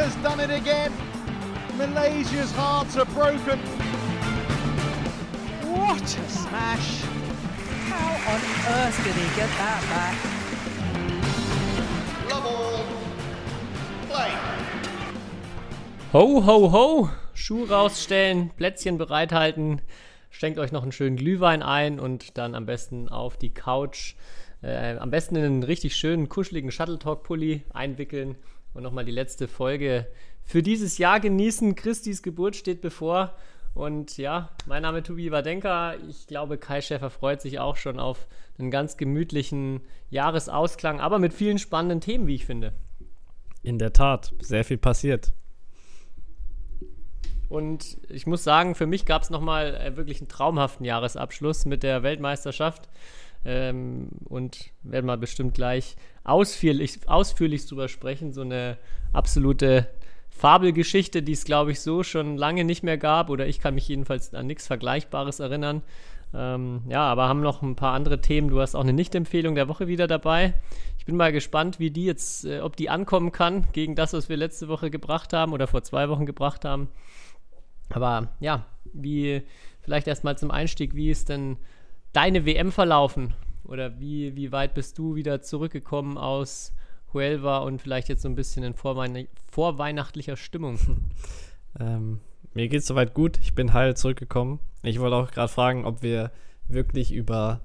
has done it again. Malaysia's hearts are broken. What a smash! How on earth did he get that back? Love all. Play. Ho, ho, ho! Schuh rausstellen, Plätzchen bereithalten, schenkt euch noch einen schönen Glühwein ein und dann am besten auf die Couch. Äh, am besten in einen richtig schönen, kuscheligen Shuttle Talk-Pulli einwickeln und nochmal die letzte Folge für dieses Jahr genießen. Christis Geburt steht bevor. Und ja, mein Name ist Tobi Wadenka. Ich glaube, Kai Schäfer freut sich auch schon auf einen ganz gemütlichen Jahresausklang, aber mit vielen spannenden Themen, wie ich finde. In der Tat, sehr viel passiert. Und ich muss sagen, für mich gab es nochmal äh, wirklich einen traumhaften Jahresabschluss mit der Weltmeisterschaft. Ähm, und werden wir bestimmt gleich ausführlich, ausführlich drüber sprechen. So eine absolute Fabelgeschichte, die es, glaube ich, so schon lange nicht mehr gab. Oder ich kann mich jedenfalls an nichts Vergleichbares erinnern. Ähm, ja, aber haben noch ein paar andere Themen. Du hast auch eine Nicht-Empfehlung der Woche wieder dabei. Ich bin mal gespannt, wie die jetzt, äh, ob die ankommen kann gegen das, was wir letzte Woche gebracht haben oder vor zwei Wochen gebracht haben. Aber ja, wie vielleicht erstmal zum Einstieg, wie ist denn deine WM verlaufen? Oder wie, wie weit bist du wieder zurückgekommen aus Huelva und vielleicht jetzt so ein bisschen in vorweihn vorweihnachtlicher Stimmung? Ähm, mir geht's soweit gut. Ich bin heil zurückgekommen. Ich wollte auch gerade fragen, ob wir wirklich über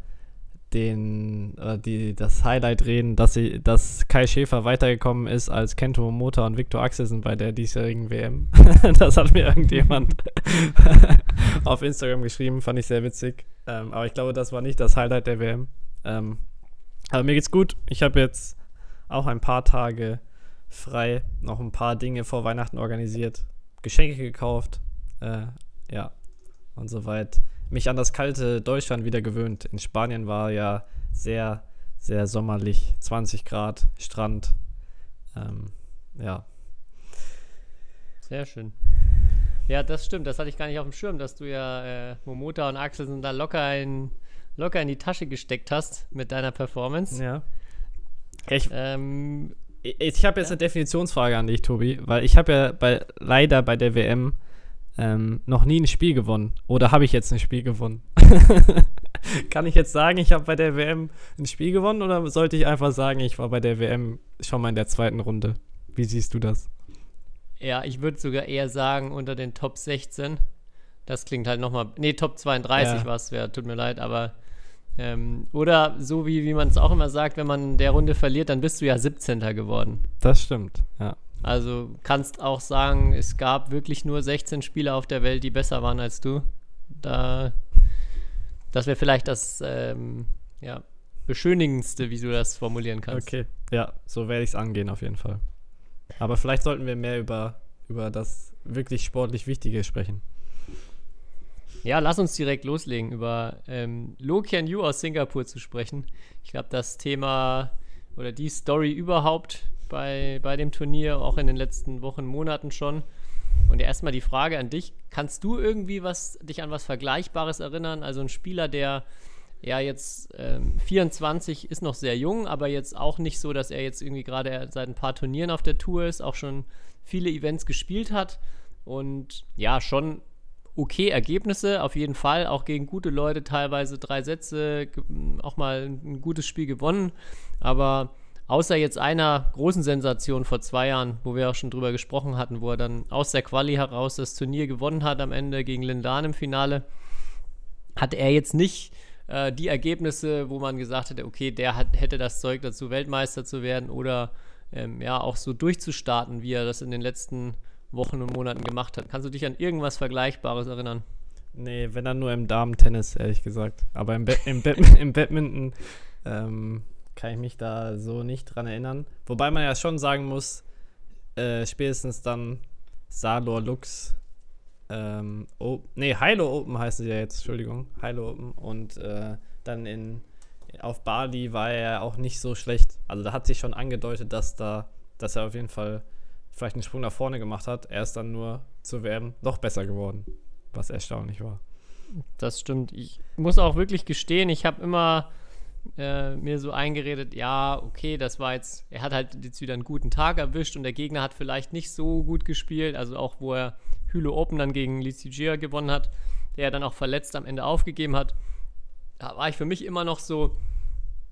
den, äh, die, das Highlight reden, dass, sie, dass Kai Schäfer weitergekommen ist als Kento Momota und Viktor Axelsen bei der diesjährigen WM. das hat mir irgendjemand auf Instagram geschrieben, fand ich sehr witzig. Ähm, aber ich glaube, das war nicht das Highlight der WM. Ähm, aber mir geht's gut. Ich habe jetzt auch ein paar Tage frei, noch ein paar Dinge vor Weihnachten organisiert, Geschenke gekauft, äh, ja, und soweit mich an das kalte Deutschland wieder gewöhnt. In Spanien war ja sehr, sehr sommerlich, 20 Grad, Strand, ähm, ja. Sehr schön. Ja, das stimmt. Das hatte ich gar nicht auf dem Schirm, dass du ja äh, Momota und Axel sind da locker in, locker in die Tasche gesteckt hast mit deiner Performance. Ja. Ich, ähm, ich, ich habe jetzt ja. eine Definitionsfrage an dich, Tobi, weil ich habe ja bei, leider bei der WM ähm, noch nie ein Spiel gewonnen. Oder habe ich jetzt ein Spiel gewonnen? Kann ich jetzt sagen, ich habe bei der WM ein Spiel gewonnen oder sollte ich einfach sagen, ich war bei der WM schon mal in der zweiten Runde? Wie siehst du das? Ja, ich würde sogar eher sagen, unter den Top 16. Das klingt halt nochmal. Nee, Top 32 ja. war es, ja, tut mir leid, aber. Ähm, oder so wie, wie man es auch immer sagt, wenn man der Runde verliert, dann bist du ja 17. geworden. Das stimmt, ja. Also kannst auch sagen, es gab wirklich nur 16 Spieler auf der Welt, die besser waren als du. Da, das wäre vielleicht das ähm, ja, beschönigendste, wie du das formulieren kannst. Okay, ja, so werde ich es angehen auf jeden Fall. Aber vielleicht sollten wir mehr über, über das wirklich sportlich Wichtige sprechen. Ja, lass uns direkt loslegen, über ähm, Lo Kian Yu aus Singapur zu sprechen. Ich glaube, das Thema oder die Story überhaupt bei, bei dem Turnier, auch in den letzten Wochen, Monaten schon. Und erstmal die Frage an dich: Kannst du irgendwie was, dich an was Vergleichbares erinnern? Also ein Spieler, der ja jetzt ähm, 24 ist noch sehr jung, aber jetzt auch nicht so, dass er jetzt irgendwie gerade seit ein paar Turnieren auf der Tour ist, auch schon viele Events gespielt hat und ja, schon okay Ergebnisse, auf jeden Fall, auch gegen gute Leute, teilweise drei Sätze, auch mal ein gutes Spiel gewonnen, aber Außer jetzt einer großen Sensation vor zwei Jahren, wo wir auch schon drüber gesprochen hatten, wo er dann aus der Quali heraus das Turnier gewonnen hat am Ende gegen Lindan im Finale, hatte er jetzt nicht äh, die Ergebnisse, wo man gesagt hätte, okay, der hat, hätte das Zeug dazu, Weltmeister zu werden oder ähm, ja auch so durchzustarten, wie er das in den letzten Wochen und Monaten gemacht hat. Kannst du dich an irgendwas Vergleichbares erinnern? Nee, wenn dann nur im Damen-Tennis, ehrlich gesagt. Aber im, ba im, ba im Badminton ähm, kann ich mich da so nicht dran erinnern. Wobei man ja schon sagen muss, äh, spätestens dann Salor Lux, ähm, oh, nee, Hilo Open heißen sie ja jetzt, Entschuldigung, Hilo Open. Und äh, dann in, auf Bali war er auch nicht so schlecht. Also da hat sich schon angedeutet, dass da, dass er auf jeden Fall vielleicht einen Sprung nach vorne gemacht hat. Er ist dann nur zu WM noch besser geworden, was erstaunlich war. Das stimmt. Ich muss auch wirklich gestehen, ich habe immer äh, mir so eingeredet, ja, okay, das war jetzt, er hat halt jetzt wieder einen guten Tag erwischt und der Gegner hat vielleicht nicht so gut gespielt, also auch wo er Hülo Open dann gegen Lizigia gewonnen hat, der dann auch verletzt am Ende aufgegeben hat, da war ich für mich immer noch so,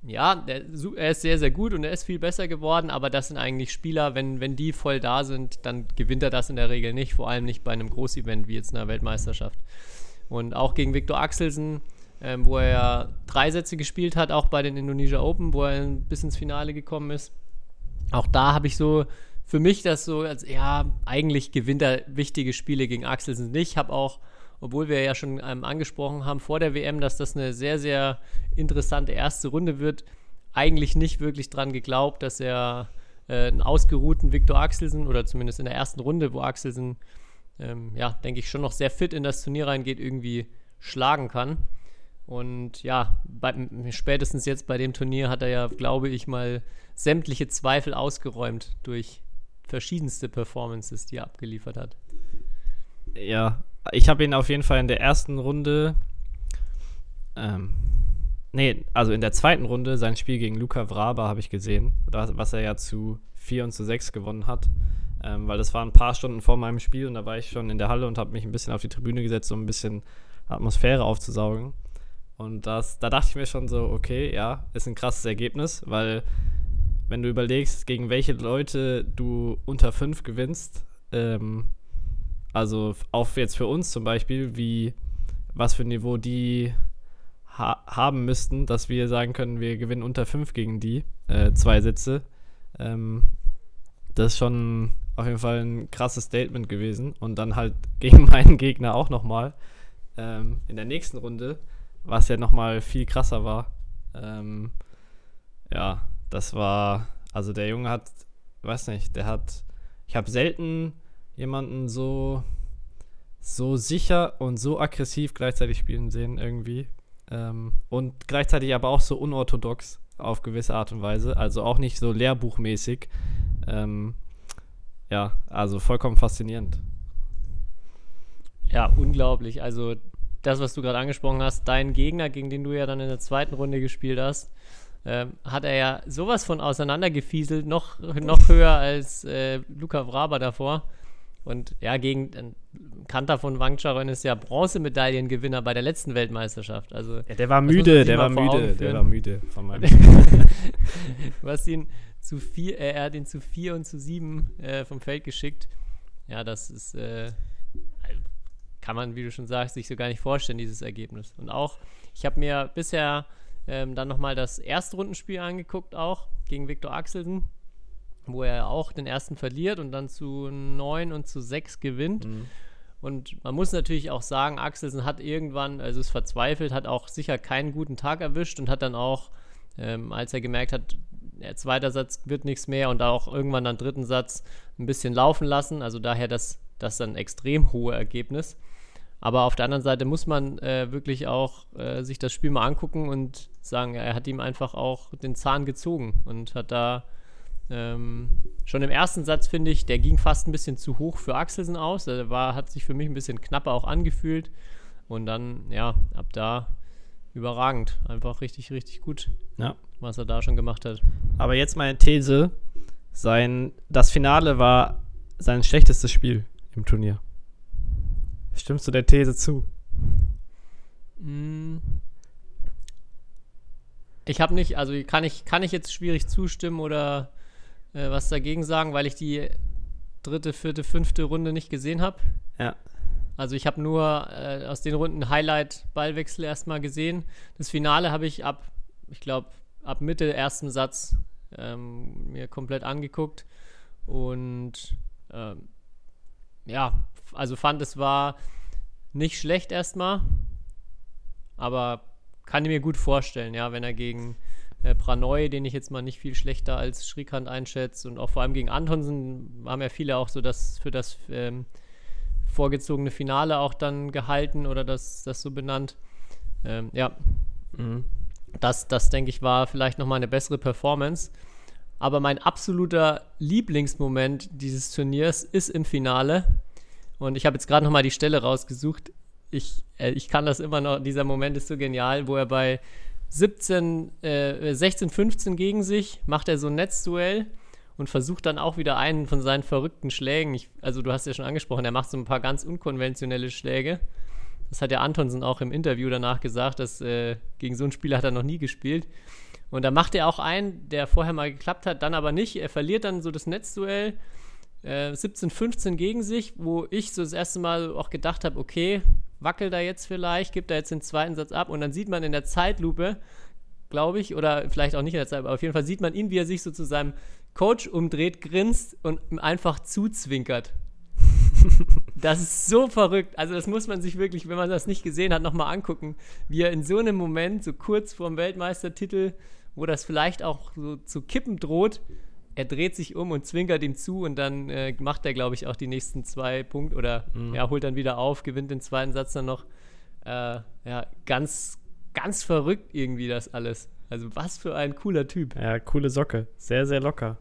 ja, der, er ist sehr, sehr gut und er ist viel besser geworden, aber das sind eigentlich Spieler, wenn, wenn die voll da sind, dann gewinnt er das in der Regel nicht, vor allem nicht bei einem Großevent wie jetzt einer Weltmeisterschaft. Und auch gegen Viktor Axelsen, ähm, wo er ja drei Sätze gespielt hat, auch bei den Indonesia Open, wo er bis ins Finale gekommen ist. Auch da habe ich so für mich das so, als ja, eigentlich gewinnt er wichtige Spiele gegen Axelsen nicht. Habe auch obwohl wir ja schon ähm, angesprochen haben vor der WM, dass das eine sehr, sehr interessante erste Runde wird, eigentlich nicht wirklich dran geglaubt, dass er äh, einen ausgeruhten Viktor Axelsen oder zumindest in der ersten Runde, wo Axelsen, ähm, ja, denke ich, schon noch sehr fit in das Turnier reingeht, irgendwie schlagen kann. Und ja, bei, spätestens jetzt bei dem Turnier hat er ja, glaube ich, mal sämtliche Zweifel ausgeräumt durch verschiedenste Performances, die er abgeliefert hat. Ja, ich habe ihn auf jeden Fall in der ersten Runde, ähm, nee, also in der zweiten Runde, sein Spiel gegen Luca Vraba habe ich gesehen, was er ja zu 4 und zu 6 gewonnen hat. Ähm, weil das war ein paar Stunden vor meinem Spiel und da war ich schon in der Halle und habe mich ein bisschen auf die Tribüne gesetzt, um ein bisschen Atmosphäre aufzusaugen. Und das, da dachte ich mir schon so, okay, ja, ist ein krasses Ergebnis, weil wenn du überlegst, gegen welche Leute du unter 5 gewinnst, ähm, also auch jetzt für uns zum Beispiel, wie was für ein Niveau die ha haben müssten, dass wir sagen können, wir gewinnen unter 5 gegen die, äh, zwei Sitze. Ähm, das ist schon auf jeden Fall ein krasses Statement gewesen. Und dann halt gegen meinen Gegner auch nochmal ähm, in der nächsten Runde, was ja nochmal viel krasser war. Ähm, ja, das war, also der Junge hat, weiß nicht, der hat, ich habe selten jemanden so, so sicher und so aggressiv gleichzeitig spielen sehen irgendwie. Ähm, und gleichzeitig aber auch so unorthodox auf gewisse Art und Weise. Also auch nicht so lehrbuchmäßig. Ähm, ja, also vollkommen faszinierend. Ja, unglaublich. Also das, was du gerade angesprochen hast, dein Gegner, gegen den du ja dann in der zweiten Runde gespielt hast, ähm, hat er ja sowas von auseinandergefieselt, noch, noch höher als äh, Luca Vraba davor. Und ja, gegen Kanter von Wang Charon ist ja Bronzemedaillengewinner bei der letzten Weltmeisterschaft. Also, ja, der war müde, der war müde, der war müde von meinem Du hast ihn zu vier, äh, er hat ihn zu vier und zu sieben äh, vom Feld geschickt. Ja, das ist, äh, kann man, wie du schon sagst, sich so gar nicht vorstellen, dieses Ergebnis. Und auch, ich habe mir bisher ähm, dann nochmal das Erstrundenspiel angeguckt, auch gegen Viktor Axelsen wo er auch den ersten verliert und dann zu 9 und zu 6 gewinnt. Mhm. Und man muss natürlich auch sagen, Axelsen hat irgendwann, also ist verzweifelt, hat auch sicher keinen guten Tag erwischt und hat dann auch, ähm, als er gemerkt hat, der zweite Satz wird nichts mehr und auch irgendwann dann dritten Satz ein bisschen laufen lassen. Also daher das, das dann extrem hohe Ergebnis. Aber auf der anderen Seite muss man äh, wirklich auch äh, sich das Spiel mal angucken und sagen, er hat ihm einfach auch den Zahn gezogen und hat da ähm, schon im ersten Satz finde ich, der ging fast ein bisschen zu hoch für Axelsen aus. Der war, hat sich für mich ein bisschen knapper auch angefühlt. Und dann, ja, ab da überragend. Einfach richtig, richtig gut, ja. was er da schon gemacht hat. Aber jetzt meine These: sein, Das Finale war sein schlechtestes Spiel im Turnier. Stimmst du der These zu? Mm. Ich habe nicht, also kann ich, kann ich jetzt schwierig zustimmen oder äh, was dagegen sagen, weil ich die dritte, vierte, fünfte Runde nicht gesehen habe. Ja. Also ich habe nur äh, aus den Runden Highlight-Ballwechsel erstmal gesehen. Das Finale habe ich ab, ich glaube, ab Mitte ersten Satz ähm, mir komplett angeguckt. Und ähm, ja, also fand es war nicht schlecht erstmal, aber kann ich mir gut vorstellen, ja, wenn er gegen äh, Pranoy, den ich jetzt mal nicht viel schlechter als Schrikant einschätze und auch vor allem gegen Antonsen haben ja viele auch so das für das ähm, vorgezogene Finale auch dann gehalten oder das, das so benannt. Ähm, ja, mhm. das, das denke ich war vielleicht nochmal eine bessere Performance. Aber mein absoluter Lieblingsmoment dieses Turniers ist im Finale. Und ich habe jetzt gerade nochmal die Stelle rausgesucht. Ich, äh, ich kann das immer noch, dieser Moment ist so genial, wo er bei 17, äh, 16, 15 gegen sich, macht er so ein Netzduell und versucht dann auch wieder einen von seinen verrückten Schlägen. Ich, also du hast ja schon angesprochen, er macht so ein paar ganz unkonventionelle Schläge. Das hat ja Antonsen auch im Interview danach gesagt, dass äh, gegen so einen Spieler hat er noch nie gespielt. Und da macht er auch einen, der vorher mal geklappt hat, dann aber nicht. Er verliert dann so das Netzduell. Äh, 17, 15 gegen sich, wo ich so das erste Mal auch gedacht habe, okay, wackelt er jetzt vielleicht, gibt er jetzt den zweiten Satz ab und dann sieht man in der Zeitlupe, glaube ich, oder vielleicht auch nicht in der Zeit, aber auf jeden Fall sieht man ihn, wie er sich so zu seinem Coach umdreht, grinst und ihm einfach zuzwinkert. das ist so verrückt. Also das muss man sich wirklich, wenn man das nicht gesehen hat, nochmal angucken, wie er in so einem Moment, so kurz vorm Weltmeistertitel, wo das vielleicht auch so zu kippen droht, er dreht sich um und zwinkert ihm zu und dann äh, macht er, glaube ich, auch die nächsten zwei Punkte oder mhm. ja, holt dann wieder auf, gewinnt den zweiten Satz dann noch. Äh, ja, ganz, ganz verrückt irgendwie das alles. Also was für ein cooler Typ. Ja, coole Socke. Sehr, sehr locker.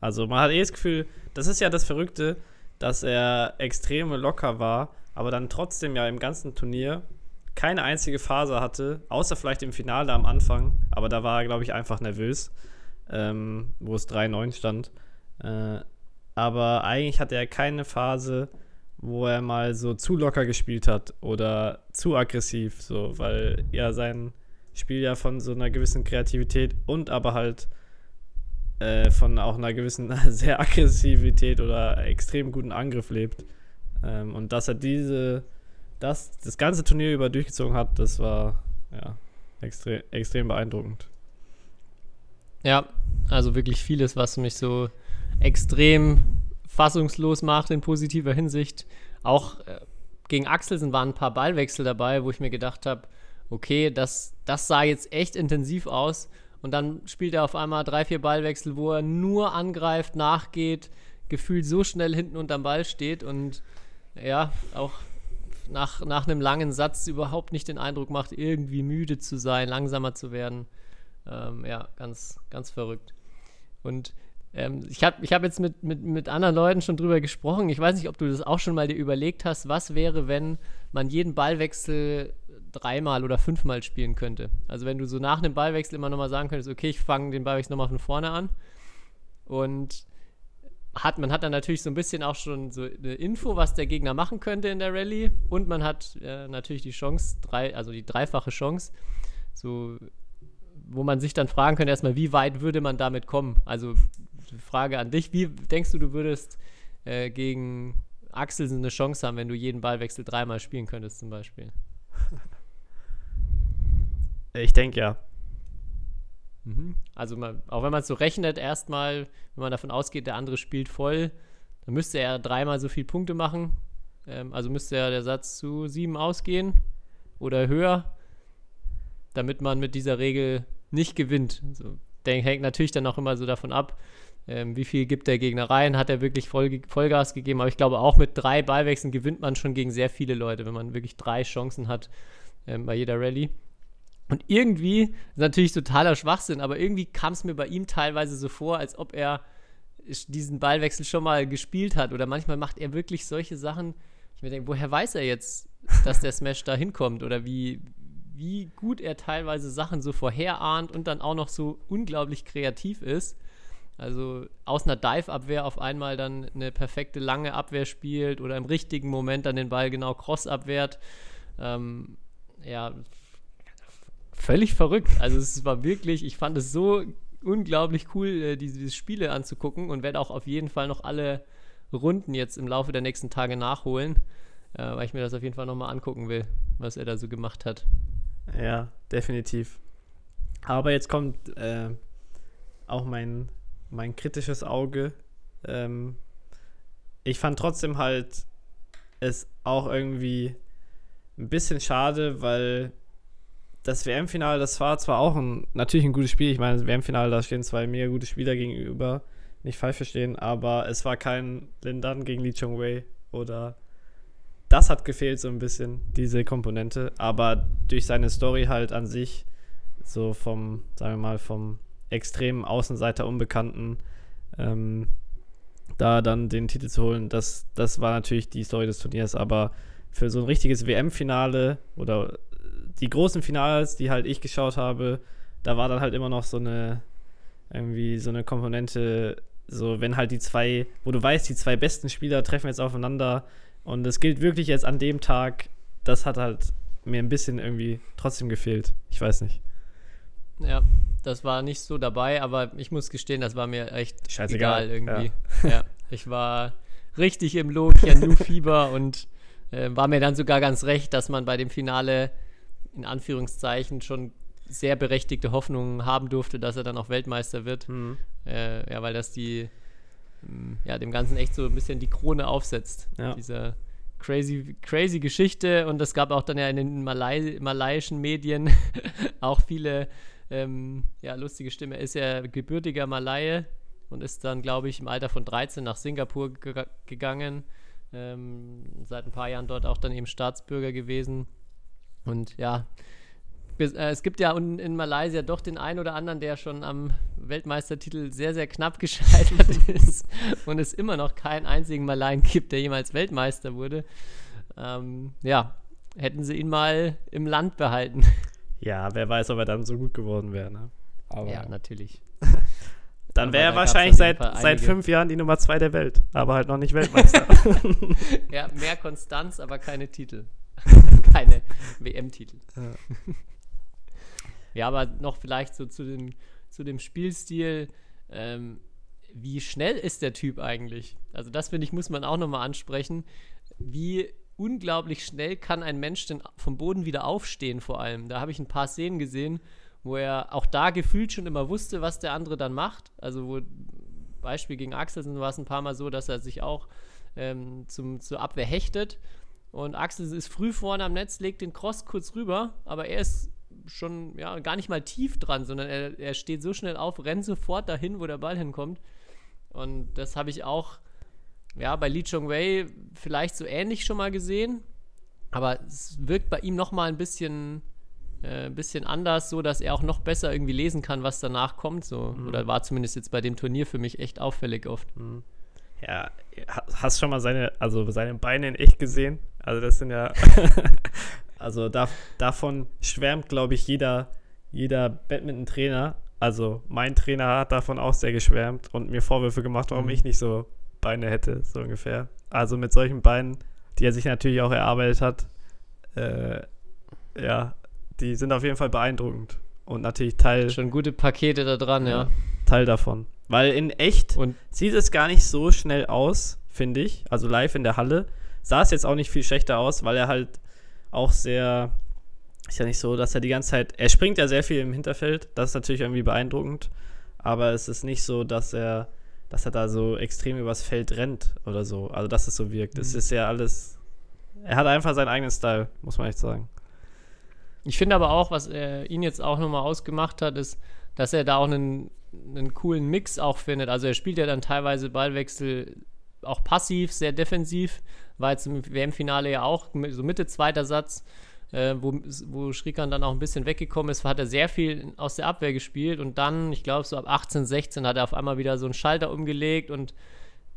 Also man hat eh das Gefühl, das ist ja das Verrückte, dass er extrem locker war, aber dann trotzdem ja im ganzen Turnier keine einzige Phase hatte, außer vielleicht im Finale am Anfang, aber da war er, glaube ich, einfach nervös, ähm, wo es 3-9 stand. Äh, aber eigentlich hatte er keine Phase, wo er mal so zu locker gespielt hat oder zu aggressiv, so, weil ja sein Spiel ja von so einer gewissen Kreativität und aber halt äh, von auch einer gewissen sehr Aggressivität oder extrem guten Angriff lebt. Ähm, und dass er diese, das, das ganze Turnier über durchgezogen hat, das war ja extrem, extrem beeindruckend. Ja, also wirklich vieles, was mich so extrem fassungslos macht in positiver Hinsicht. Auch äh, gegen Axelsen waren ein paar Ballwechsel dabei, wo ich mir gedacht habe, okay, das, das sah jetzt echt intensiv aus. Und dann spielt er auf einmal drei, vier Ballwechsel, wo er nur angreift, nachgeht, gefühlt so schnell hinten unterm Ball steht und ja, auch nach, nach einem langen Satz überhaupt nicht den Eindruck macht, irgendwie müde zu sein, langsamer zu werden. Ähm, ja, ganz, ganz verrückt. Und ähm, ich habe ich hab jetzt mit, mit, mit anderen Leuten schon drüber gesprochen. Ich weiß nicht, ob du das auch schon mal dir überlegt hast. Was wäre, wenn man jeden Ballwechsel dreimal oder fünfmal spielen könnte. Also wenn du so nach einem Ballwechsel immer nochmal sagen könntest, okay, ich fange den Ballwechsel nochmal von vorne an. Und hat, man hat dann natürlich so ein bisschen auch schon so eine Info, was der Gegner machen könnte in der Rallye. Und man hat äh, natürlich die Chance, drei, also die dreifache Chance, so, wo man sich dann fragen könnte, erstmal, wie weit würde man damit kommen? Also Frage an dich, wie denkst du, du würdest äh, gegen Axel eine Chance haben, wenn du jeden Ballwechsel dreimal spielen könntest, zum Beispiel? Ich denke ja. Mhm. Also man, auch wenn man es so rechnet, erstmal, wenn man davon ausgeht, der andere spielt voll, dann müsste er dreimal so viele Punkte machen. Ähm, also müsste ja der Satz zu sieben ausgehen oder höher, damit man mit dieser Regel nicht gewinnt. So, der hängt natürlich dann auch immer so davon ab, ähm, wie viel gibt der Gegner rein, hat er wirklich Voll, Vollgas gegeben. Aber ich glaube, auch mit drei Ballwechseln gewinnt man schon gegen sehr viele Leute, wenn man wirklich drei Chancen hat ähm, bei jeder Rallye. Und irgendwie, natürlich totaler Schwachsinn, aber irgendwie kam es mir bei ihm teilweise so vor, als ob er diesen Ballwechsel schon mal gespielt hat. Oder manchmal macht er wirklich solche Sachen. Ich mir denke, woher weiß er jetzt, dass der Smash da hinkommt? Oder wie, wie gut er teilweise Sachen so vorherahnt und dann auch noch so unglaublich kreativ ist. Also aus einer Dive-Abwehr auf einmal dann eine perfekte lange Abwehr spielt oder im richtigen Moment dann den Ball genau cross abwehrt. Ähm, ja, völlig verrückt. Also es war wirklich, ich fand es so unglaublich cool, äh, diese, diese Spiele anzugucken und werde auch auf jeden Fall noch alle Runden jetzt im Laufe der nächsten Tage nachholen, äh, weil ich mir das auf jeden Fall nochmal angucken will, was er da so gemacht hat. Ja, definitiv. Aber jetzt kommt äh, auch mein, mein kritisches Auge. Ähm, ich fand trotzdem halt es auch irgendwie ein bisschen schade, weil das WM-Finale, das war zwar auch ein, natürlich ein gutes Spiel. Ich meine, das WM-Finale, da stehen zwei mega gute Spieler gegenüber. Nicht falsch verstehen, aber es war kein Lindan gegen Lee Chong Wei oder das hat gefehlt so ein bisschen, diese Komponente. Aber durch seine Story halt an sich, so vom, sagen wir mal, vom extremen Außenseiter Unbekannten, ähm, da dann den Titel zu holen, das, das war natürlich die Story des Turniers. Aber für so ein richtiges WM-Finale oder die großen Finals, die halt ich geschaut habe, da war dann halt immer noch so eine, irgendwie so eine Komponente, so wenn halt die zwei, wo du weißt, die zwei besten Spieler treffen jetzt aufeinander und es gilt wirklich jetzt an dem Tag, das hat halt mir ein bisschen irgendwie trotzdem gefehlt. Ich weiß nicht. Ja, das war nicht so dabei, aber ich muss gestehen, das war mir echt Scheißegal, egal irgendwie. Ja. ich war richtig im Lokia New Fieber und äh, war mir dann sogar ganz recht, dass man bei dem Finale in Anführungszeichen schon sehr berechtigte Hoffnungen haben durfte, dass er dann auch Weltmeister wird. Mhm. Äh, ja, weil das die, ja, dem Ganzen echt so ein bisschen die Krone aufsetzt. Ja. Diese crazy, crazy Geschichte. Und es gab auch dann ja in den Malai malaiischen Medien auch viele, ähm, ja, lustige Stimme. Er ist ja gebürtiger Malaie und ist dann, glaube ich, im Alter von 13 nach Singapur ge gegangen. Ähm, seit ein paar Jahren dort auch dann eben Staatsbürger gewesen. Und ja, es gibt ja in, in Malaysia doch den einen oder anderen, der schon am Weltmeistertitel sehr, sehr knapp gescheitert ist und es immer noch keinen einzigen Malaien gibt, der jemals Weltmeister wurde. Ähm, ja, hätten sie ihn mal im Land behalten. Ja, wer weiß, ob er dann so gut geworden wäre. Ne? Aber ja, natürlich. dann wäre er da wahrscheinlich seit, seit fünf Jahren die Nummer zwei der Welt, aber halt noch nicht Weltmeister. Ja, mehr Konstanz, aber keine Titel. keine WM-Titel. Ja. Ja, aber noch vielleicht so zu dem, zu dem Spielstil. Ähm, wie schnell ist der Typ eigentlich? Also das finde ich, muss man auch nochmal ansprechen. Wie unglaublich schnell kann ein Mensch denn vom Boden wieder aufstehen vor allem? Da habe ich ein paar Szenen gesehen, wo er auch da gefühlt schon immer wusste, was der andere dann macht. Also wo Beispiel gegen Axelsen war es ein paar Mal so, dass er sich auch ähm, zum, zur Abwehr hechtet. Und Axelsen ist früh vorne am Netz, legt den Cross kurz rüber, aber er ist schon ja, gar nicht mal tief dran, sondern er, er steht so schnell auf, rennt sofort dahin, wo der Ball hinkommt. Und das habe ich auch ja, bei Lee Chong Wei vielleicht so ähnlich schon mal gesehen. Aber es wirkt bei ihm noch mal ein bisschen, äh, ein bisschen anders, so dass er auch noch besser irgendwie lesen kann, was danach kommt. So. Oder war zumindest jetzt bei dem Turnier für mich echt auffällig oft. ja, ha- hast schon mal seine, also seine Beine in echt gesehen? Also das sind ja, also da, davon schwärmt, glaube ich, jeder, jeder Badminton-Trainer. Also mein Trainer hat davon auch sehr geschwärmt und mir Vorwürfe gemacht, warum Mhm. ich nicht so Beine hätte, so ungefähr. Also mit solchen Beinen, die er sich natürlich auch erarbeitet hat, äh, ja, die sind auf jeden Fall beeindruckend und natürlich Teil, Schon gute Pakete da dran, ja. Teil davon. Weil in echt Und sieht es gar nicht so schnell aus, finde ich. Also live in der Halle sah es jetzt auch nicht viel schlechter aus, weil er halt auch sehr, ist ja nicht so, dass er die ganze Zeit, er springt ja sehr viel im Hinterfeld, das ist natürlich irgendwie beeindruckend, aber es ist nicht so, dass er, dass er da so extrem übers Feld rennt oder so, also dass es so wirkt. Es Mhm. ist ja alles, er hat einfach seinen eigenen Style, muss man echt sagen. Ich finde aber auch, was er ihn jetzt auch nochmal ausgemacht hat, ist, dass er da auch einen, einen coolen Mix auch findet. Also er spielt ja dann teilweise Ballwechsel auch passiv, sehr defensiv. War jetzt im WM-Finale ja auch so Mitte zweiter Satz, äh, wo, wo Schrikan dann auch ein bisschen weggekommen ist, hat er sehr viel aus der Abwehr gespielt und dann, ich glaube, so ab 18, 16 hat er auf einmal wieder so einen Schalter umgelegt und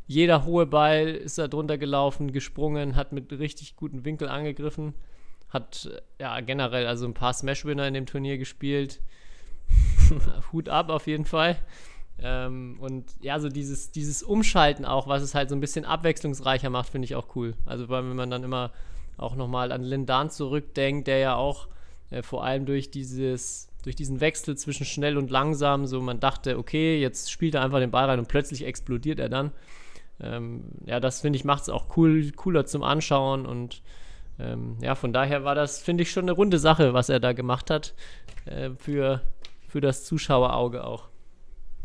jeder hohe Ball ist da drunter gelaufen, gesprungen, hat mit richtig guten Winkel angegriffen. Hat ja generell also ein paar Smash-Winner in dem Turnier gespielt. Hut ab auf jeden Fall. Ähm, und ja, so dieses, dieses Umschalten auch, was es halt so ein bisschen abwechslungsreicher macht, finde ich auch cool. Also weil wenn man dann immer auch nochmal an Lindan zurückdenkt, der ja auch äh, vor allem durch dieses, durch diesen Wechsel zwischen schnell und langsam, so man dachte, okay, jetzt spielt er einfach den Ball rein und plötzlich explodiert er dann. Ähm, ja, das finde ich macht es auch cool, cooler zum Anschauen und ähm, ja, von daher war das, finde ich, schon eine runde Sache, was er da gemacht hat äh, für, für das Zuschauerauge auch.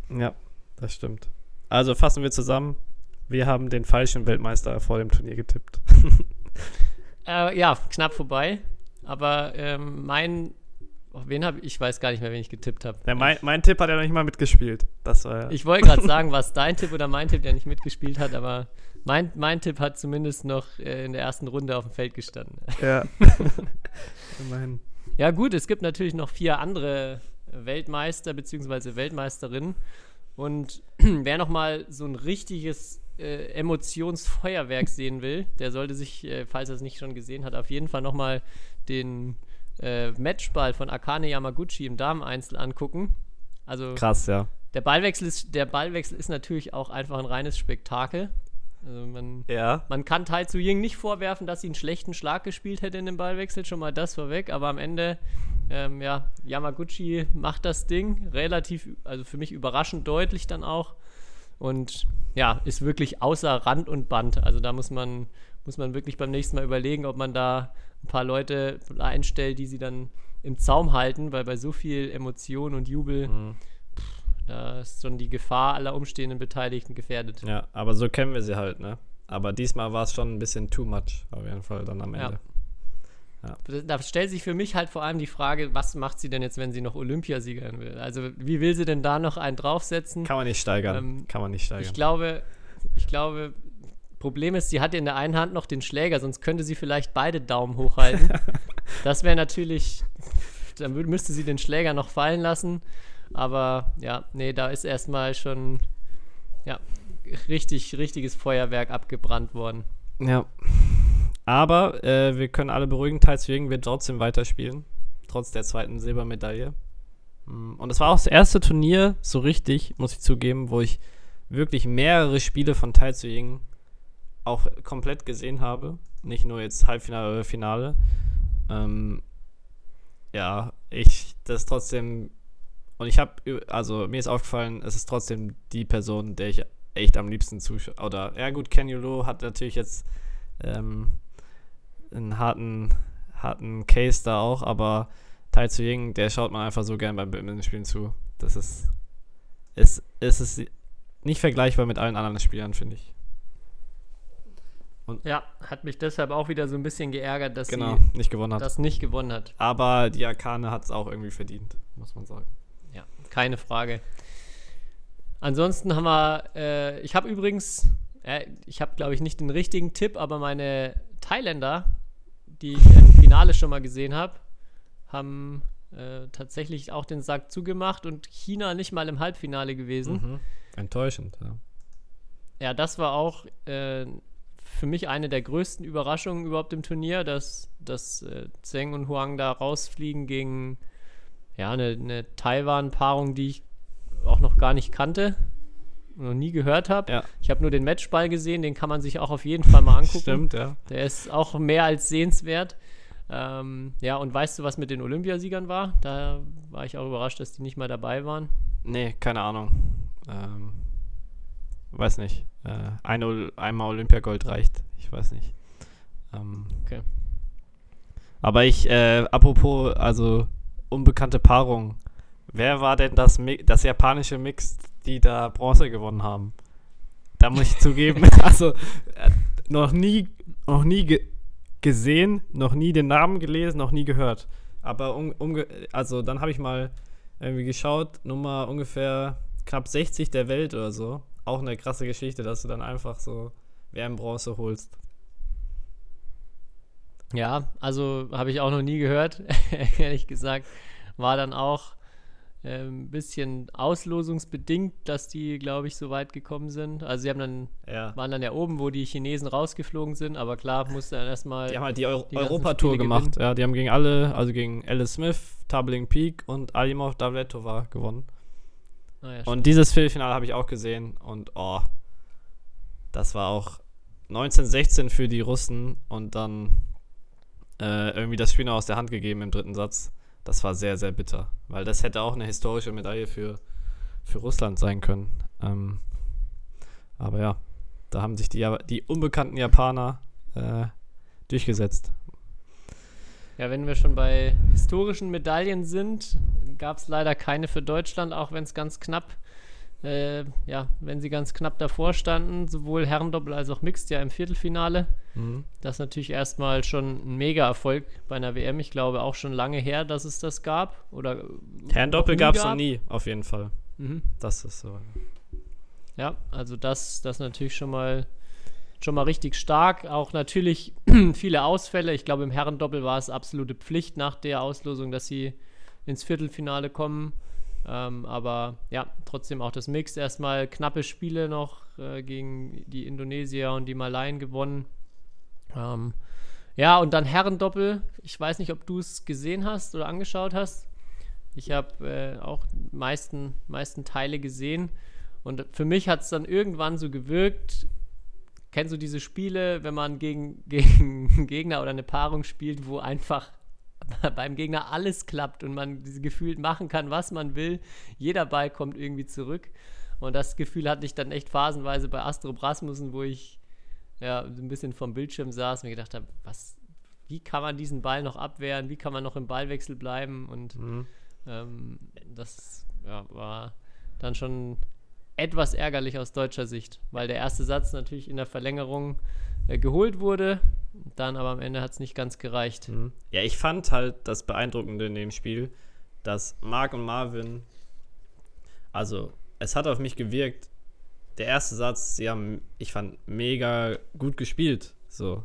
Ja, das stimmt. Also fassen wir zusammen, wir haben den falschen Weltmeister vor dem Turnier getippt. Äh, ja, knapp vorbei. Aber ähm, mein, wen habe ich, ich weiß gar nicht mehr, wen ich getippt habe. Ja, mein, mein Tipp hat ja noch nicht mal mitgespielt. Das war ja. Ich wollte gerade sagen, was dein Tipp oder mein Tipp, der nicht mitgespielt hat, aber mein, mein Tipp hat zumindest noch äh, in der ersten Runde auf dem Feld gestanden. ja. Immerhin. Ja, gut, es gibt natürlich noch vier andere Weltmeister bzw. Weltmeisterinnen. Und wer nochmal so ein richtiges äh, Emotionsfeuerwerk sehen will, der sollte sich, äh, falls er es nicht schon gesehen hat, auf jeden Fall nochmal den äh, Matchball von Akane Yamaguchi im Dameneinzel angucken. Also Krass, ja. der Ballwechsel ist, der Ballwechsel ist natürlich auch einfach ein reines Spektakel. Also man, Ja. man kann Tai Tzu Ying nicht vorwerfen, dass sie einen schlechten Schlag gespielt hätte in dem Ballwechsel, schon mal das vorweg, aber am Ende, ähm, ja, Yamaguchi macht das Ding relativ, also für mich überraschend deutlich dann auch und ja, ist wirklich außer Rand und Band. Also da muss man, muss man wirklich beim nächsten Mal überlegen, ob man da ein paar Leute einstellt, die sie dann im Zaum halten, weil bei so viel Emotion und Jubel, Mhm. da ist schon die Gefahr aller umstehenden Beteiligten gefährdet. Ja, aber so kennen wir sie halt, ne? Aber diesmal war es schon ein bisschen too much, auf jeden Fall dann am Ja. Ende. Da stellt sich für mich halt vor allem die Frage, was macht sie denn jetzt, wenn sie noch Olympiasiegerin will? Also wie will sie denn da noch einen draufsetzen? Kann man nicht steigern. Ähm, Kann man nicht steigern. Ich glaube, ich glaube, Problem ist, sie hat in der einen Hand noch den Schläger, sonst könnte sie vielleicht beide Daumen hochhalten. das wäre natürlich, dann müsste sie den Schläger noch fallen lassen. Aber ja, nee, da ist erstmal schon ja, richtig, richtiges Feuerwerk abgebrannt worden. Ja. Aber äh, wir können alle beruhigen, Thais Jürgen wird trotzdem weiterspielen. Trotz der zweiten Silbermedaille. Mm, Und es war auch das erste Turnier, so richtig, muss ich zugeben, wo ich wirklich mehrere Spiele von Tai Tzu Ying auch komplett gesehen habe. Nicht nur jetzt Halbfinale oder Finale. Ähm, ja, ich, das ist trotzdem. Und ich habe, also mir ist aufgefallen, es ist trotzdem die Person, der ich echt am liebsten zuschaue. Oder, ja gut, Ken Yulo hat natürlich jetzt ähm, einen harten, harten Case da auch, aber Tai Tzu Ying, der schaut man einfach so gern beim Badminton-Spielen zu. Das ist, ist, ist es nicht vergleichbar mit allen anderen Spielern, finde ich. Ja, hat mich deshalb auch wieder so ein bisschen geärgert, dass Genau, sie nicht gewonnen hat. das nicht gewonnen hat. aber die Akane hat es auch irgendwie verdient, muss man sagen. Ja, keine Frage. Ansonsten haben wir, äh, ich habe übrigens, äh, ich habe glaube ich nicht den richtigen Tipp, aber meine Thailänder, die ich im Finale schon mal gesehen habe, haben äh, tatsächlich auch den Sack zugemacht und China nicht mal im Halbfinale gewesen. Mhm. Enttäuschend, ja. Ja, das war auch äh, für mich eine der größten Überraschungen überhaupt im Turnier, dass, dass äh, Zheng und Huang da rausfliegen gegen ja, eine, eine Taiwan-Paarung, die ich auch noch gar nicht kannte, noch nie gehört habe. Ja. Ich habe nur den Matchball gesehen, den kann man sich auch auf jeden Fall mal angucken. Stimmt, ja. Der ist auch mehr als sehenswert. Ähm, ja, und weißt du, was mit den Olympiasiegern war? Da war ich auch überrascht, dass die nicht mal dabei waren. Nee, keine Ahnung. Ähm, weiß nicht. Äh, ein, einmal Olympiagold reicht. Ich weiß nicht. Ähm, Okay. Aber ich, äh, apropos, also unbekannte Paarung. Wer war denn das, Mi das japanische Mix, die da Bronze gewonnen haben? Da muss ich zugeben, also äh, noch nie, noch nie ge gesehen, noch nie den Namen gelesen, noch nie gehört. Aber also dann habe ich mal irgendwie geschaut, Nummer ungefähr knapp 60 der Welt oder so. Auch eine krasse Geschichte, dass du dann einfach so WM-Bronze holst. Ja, also habe ich auch noch nie gehört, ehrlich gesagt. War dann auch ein bisschen auslosungsbedingt, dass die, glaube ich, so weit gekommen sind. Also sie haben dann, Ja. waren dann ja oben, wo die Chinesen rausgeflogen sind, aber klar, musste dann erstmal. Die haben halt die, Euro die Europatour gemacht. Ja, die haben gegen alle, also gegen Alice Smith, Tabling Peak und Alimov Davletova gewonnen. Ah, ja, Und dieses Viertelfinale habe ich auch gesehen und oh, das war auch 1916 für die Russen und dann äh, irgendwie das Spiel noch aus der Hand gegeben im dritten Satz. Das war sehr, sehr bitter, weil das hätte auch eine historische Medaille für, für Russland sein können. Ähm, aber ja, da haben sich die, die unbekannten Japaner äh, durchgesetzt. Ja, wenn wir schon bei historischen Medaillen sind, gab es leider keine für Deutschland, auch wenn es ganz knapp, äh, ja, wenn sie ganz knapp davor standen, sowohl Herrendoppel als auch Mixed ja im Viertelfinale. Mhm. Das ist natürlich erstmal schon ein Mega-Erfolg bei einer WM. Ich glaube auch schon lange her, dass es das gab. Oder äh, Herrendoppel gab es noch nie, auf jeden Fall. Mhm. Das ist so. Ja, also das, das natürlich schon mal schon mal richtig stark. Auch natürlich viele Ausfälle. Ich glaube, im Herrendoppel war es absolute Pflicht nach der Auslosung, dass sie ins Viertelfinale kommen. Ähm, aber ja, trotzdem auch das Mix. Erstmal knappe Spiele noch äh, gegen die Indonesier und die Malayen gewonnen. Ähm, ja, und dann Herrendoppel. Ich weiß nicht, ob du es gesehen hast oder angeschaut hast. Ich habe äh, auch meisten, meisten Teile gesehen. Und für mich hat es dann irgendwann so gewirkt, kennst du diese Spiele, wenn man gegen, gegen Gegner oder eine Paarung spielt, wo einfach beim Gegner alles klappt und man gefühlt machen kann, was man will. Jeder Ball kommt irgendwie zurück. Und das Gefühl hatte ich dann echt phasenweise bei Astro Brasmussen, wo ich ja, ein bisschen vom Bildschirm saß und mir gedacht habe, was, wie kann man diesen Ball noch abwehren, wie kann man noch im Ballwechsel bleiben und mhm. ähm, das ja, war dann schon etwas ärgerlich aus deutscher Sicht, weil der erste Satz natürlich in der Verlängerung äh, geholt wurde, dann aber am Ende hat es nicht ganz gereicht. Mhm. Ja, ich fand halt das Beeindruckende in dem Spiel, dass Mark und Marvin, also es hat auf mich gewirkt, der erste Satz, sie haben, ich fand, mega gut gespielt. So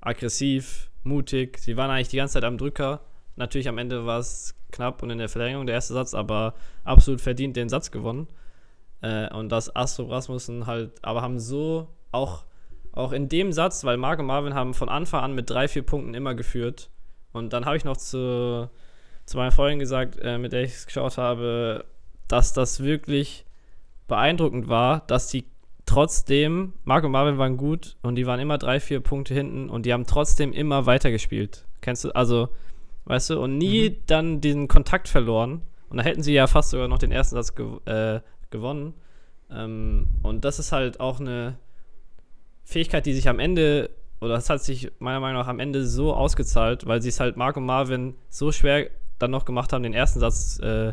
aggressiv, mutig. Sie waren eigentlich die ganze Zeit am Drücker. Natürlich am Ende war es knapp und in der Verlängerung der erste Satz, aber absolut verdient den Satz gewonnen. Äh, und das Astro Rasmussen halt, aber haben so auch, auch in dem Satz, weil Marc und Marvin haben von Anfang an mit drei, vier Punkten immer geführt. Und dann habe ich noch zu, zu meiner Freundin gesagt, äh, mit der ich es geschaut habe, dass das wirklich beeindruckend war, dass die trotzdem, Marc und Marvin waren gut und die waren immer drei, vier Punkte hinten und die haben trotzdem immer weitergespielt. Kennst du, also, weißt du, und nie mhm. dann diesen Kontakt verloren. Und da hätten sie ja fast sogar noch den ersten Satz gew äh, gewonnen. Ähm, und das ist halt auch eine Fähigkeit, die sich am Ende, oder das hat sich meiner Meinung nach am Ende so ausgezahlt, weil sie es halt Marc und Marvin so schwer dann noch gemacht haben, den ersten Satz äh,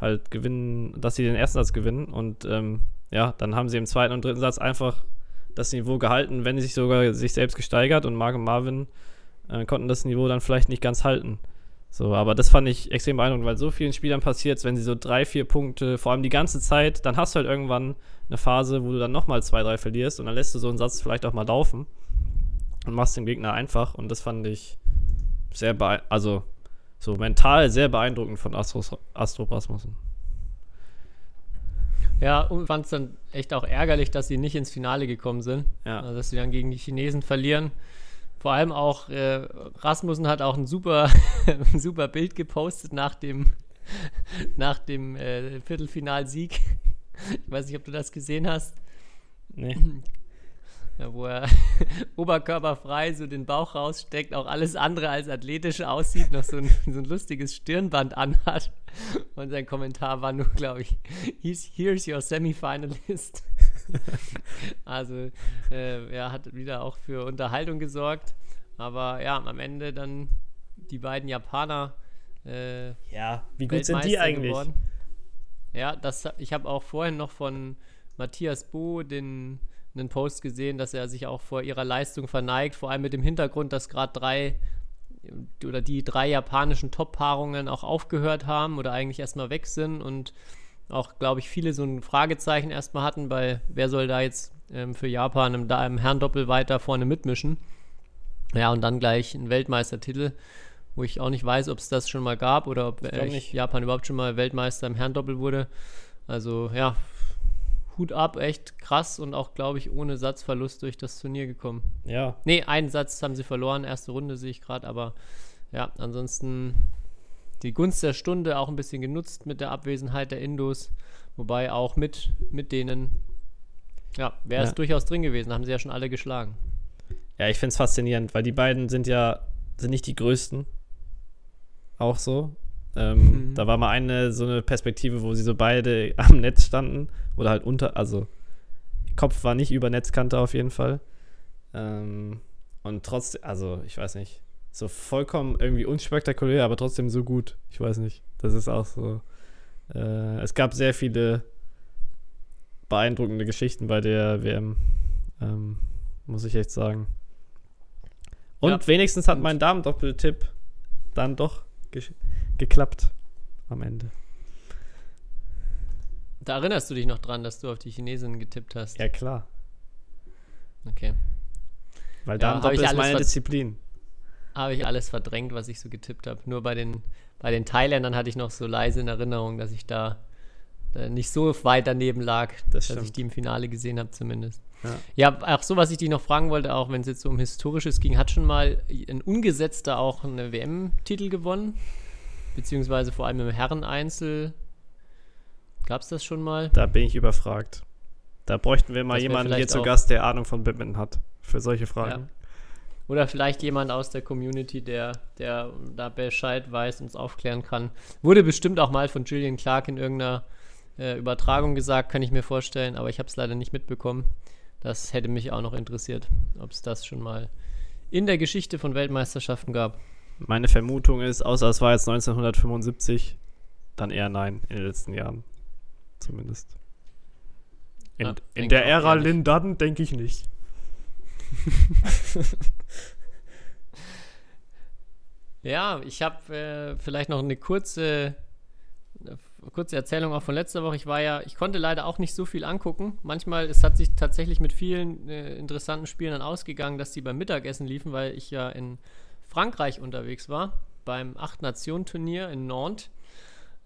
halt gewinnen, dass sie den ersten Satz gewinnen. Und ähm, ja, dann haben sie im zweiten und dritten Satz einfach das Niveau gehalten, wenn sie sich sogar sich selbst gesteigert und Mark und Marvin äh, konnten das Niveau dann vielleicht nicht ganz halten. So, aber das fand ich extrem beeindruckend, weil so vielen Spielern passiert wenn sie so drei, vier Punkte, vor allem die ganze Zeit, dann hast du halt irgendwann eine Phase, wo du dann nochmal zwei, drei verlierst und dann lässt du so einen Satz vielleicht auch mal laufen und machst den Gegner einfach und das fand ich sehr beeindruckend, also so mental sehr beeindruckend von Astros, Astro Rasmussen. Ja, und fand es dann echt auch ärgerlich, dass sie nicht ins Finale gekommen sind. Ja. Also, dass sie dann gegen die Chinesen verlieren. Vor allem auch äh, Rasmussen hat auch ein super, ein super Bild gepostet nach dem, nach dem äh, Viertelfinalsieg. Ich weiß nicht, ob du das gesehen hast. Nee. Ja, wo er oberkörperfrei so den Bauch raussteckt, auch alles andere als athletisch aussieht, noch so ein, so ein lustiges Stirnband anhat. Und sein Kommentar war nur, glaube ich, here's your semifinalist. also, äh, er hat wieder auch für Unterhaltung gesorgt. Aber ja, am Ende dann die beiden Japaner. Äh, ja, wie gut sind die eigentlich? Geworden. Ja, das, ich habe auch vorhin noch von Matthias Bo den einen Post gesehen, dass er sich auch vor ihrer Leistung verneigt, vor allem mit dem Hintergrund, dass gerade drei oder die drei japanischen Top-Paarungen auch aufgehört haben oder eigentlich erstmal weg sind und auch, glaube ich, viele so ein Fragezeichen erstmal hatten, bei wer soll da jetzt ähm, für Japan im, da im Herrendoppel weiter vorne mitmischen. Ja, und dann gleich ein Weltmeistertitel, wo ich auch nicht weiß, ob es das schon mal gab oder ob äh, Japan überhaupt schon mal Weltmeister im Herrendoppel wurde. Also ja, Hut ab, echt krass und auch, glaube ich, ohne Satzverlust durch das Turnier gekommen. Ja. Nee, einen Satz haben sie verloren, erste Runde sehe ich gerade, aber ja, ansonsten die Gunst der Stunde auch ein bisschen genutzt mit der Abwesenheit der Indos, wobei auch mit, mit denen, ja, wäre es ja. durchaus drin gewesen, haben sie ja schon alle geschlagen. Ja, ich finde es faszinierend, weil die beiden sind ja, sind nicht die größten. Auch so. Ähm, mhm. Da war mal eine so eine Perspektive, wo sie so beide am Netz standen oder halt unter, also Kopf war nicht über Netzkante auf jeden Fall. Ähm, und trotzdem, also ich weiß nicht, so vollkommen irgendwie unspektakulär, aber trotzdem so gut. Ich weiß nicht. Das ist auch so. Äh, es gab sehr viele beeindruckende Geschichten bei der WM, ähm, muss ich echt sagen. Und ja. wenigstens hat mein Damen-Doppeltipp dann doch ge geklappt am Ende. Da erinnerst du dich noch dran, dass du auf die Chinesin getippt hast? Ja, klar. Okay. Weil da ja, ist meine Disziplin. Habe ich alles verdrängt, was ich so getippt habe. Nur bei den, bei den Thailändern hatte ich noch so leise in Erinnerung, dass ich da äh, nicht so weit daneben lag, Das dass ich die im Finale gesehen habe zumindest. Ja. Ja, auch so, was ich dich noch fragen wollte, auch wenn es jetzt so um Historisches ging, hat schon mal ein Ungesetzter auch eine WM-Titel gewonnen? Beziehungsweise vor allem im Herreneinzel. Gab es das schon mal? Da bin ich überfragt. Da bräuchten wir mal Das jemanden hier zu Gast, der Ahnung von Badminton hat. Für solche Fragen. Oder vielleicht jemand aus der Community, der, der da Bescheid weiß und uns aufklären kann. Wurde bestimmt auch mal von Julian Clark in irgendeiner äh, Übertragung gesagt, kann ich mir vorstellen, aber ich habe es leider nicht mitbekommen. Das hätte mich auch noch interessiert, ob es das schon mal in der Geschichte von Weltmeisterschaften gab. Meine Vermutung ist, außer es war jetzt 1975, dann eher nein in den letzten Jahren. Zumindest. In, Ja, in der Ära. Lynn Dudden denke ich nicht. Ja, ich habe äh, vielleicht noch eine kurze, eine kurze Erzählung auch von letzter Woche. Ich war ja, ich konnte leider auch nicht so viel angucken. Manchmal, es hat sich tatsächlich mit vielen äh, interessanten Spielen dann ausgegangen, dass die beim Mittagessen liefen, weil ich ja in Frankreich unterwegs war, beim Acht-Nationen-Turnier in Nantes.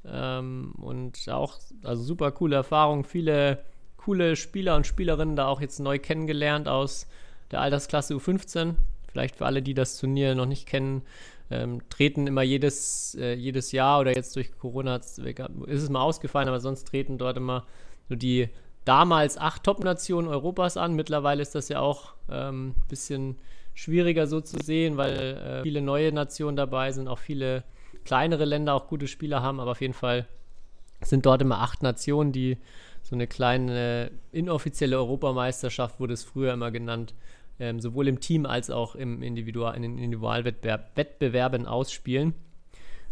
Ähm, und auch, also super coole Erfahrung, viele coole Spieler und Spielerinnen da auch jetzt neu kennengelernt aus der Altersklasse U15. Vielleicht für alle, die das Turnier noch nicht kennen, ähm, treten immer jedes, äh, jedes Jahr oder jetzt durch Corona hat's- ist es mal ausgefallen, aber sonst treten dort immer so die damals acht Top-Nationen Europas an. Mittlerweile ist das ja auch ein ähm, bisschen schwieriger so zu sehen, weil äh, viele neue Nationen dabei sind, auch viele kleinere Länder auch gute Spieler haben, aber auf jeden Fall sind dort immer acht Nationen, die so eine kleine inoffizielle Europameisterschaft wurde es früher immer genannt, ähm, sowohl im Team als auch im Individual, in den Individualwettbewerb, Wettbewerben ausspielen.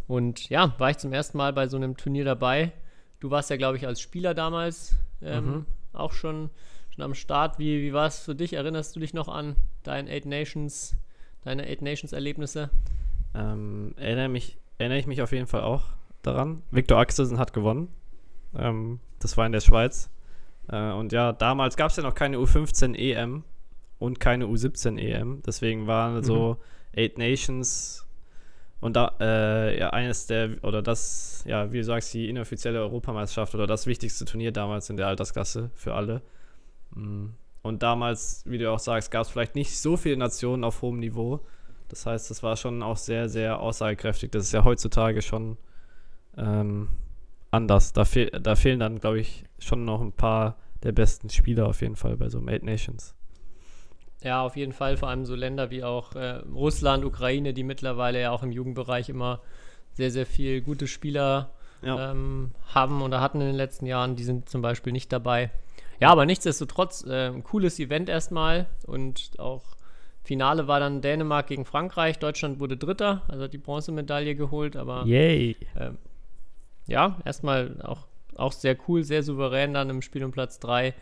Und ja, war ich zum ersten Mal bei so einem Turnier dabei. Du warst ja, glaube ich, als Spieler damals ähm, Mhm. auch schon, schon am Start. Wie, wie war es für dich? Erinnerst du dich noch an dein Eight Nations, deine Eight Nations Erlebnisse? Ähm, erinnere, mich, erinnere ich mich auf jeden Fall auch daran. Viktor Axelsen hat gewonnen. Ähm, das war in der Schweiz. Äh, und ja, damals gab es ja noch keine U15 EM und keine U17 EM. Deswegen waren so Eight Nations und da äh, ja eines der oder das ja wie du sagst die inoffizielle Europameisterschaft oder das wichtigste Turnier damals in der Altersklasse für alle. Mm. Und damals, wie du auch sagst, gab es vielleicht nicht so viele Nationen auf hohem Niveau. Das heißt, das war schon auch sehr, sehr aussagekräftig. Das ist ja heutzutage schon ähm, anders. Da, fehl, da fehlen dann, glaube ich, schon noch ein paar der besten Spieler auf jeden Fall bei so einem Eight Nations. Ja, auf jeden Fall. Vor allem so Länder wie auch äh, Russland, Ukraine, die mittlerweile ja auch im Jugendbereich immer sehr, sehr viel gute Spieler Ja. ähm, haben oder hatten in den letzten Jahren. Die sind zum Beispiel nicht dabei. Ja, aber nichtsdestotrotz äh, ein cooles Event erstmal und auch Finale war dann Dänemark gegen Frankreich. Deutschland wurde Dritter, also hat die Bronzemedaille geholt, aber Yay! ähm, ja, erstmal auch, auch sehr cool, sehr souverän dann im Spiel um Platz 3.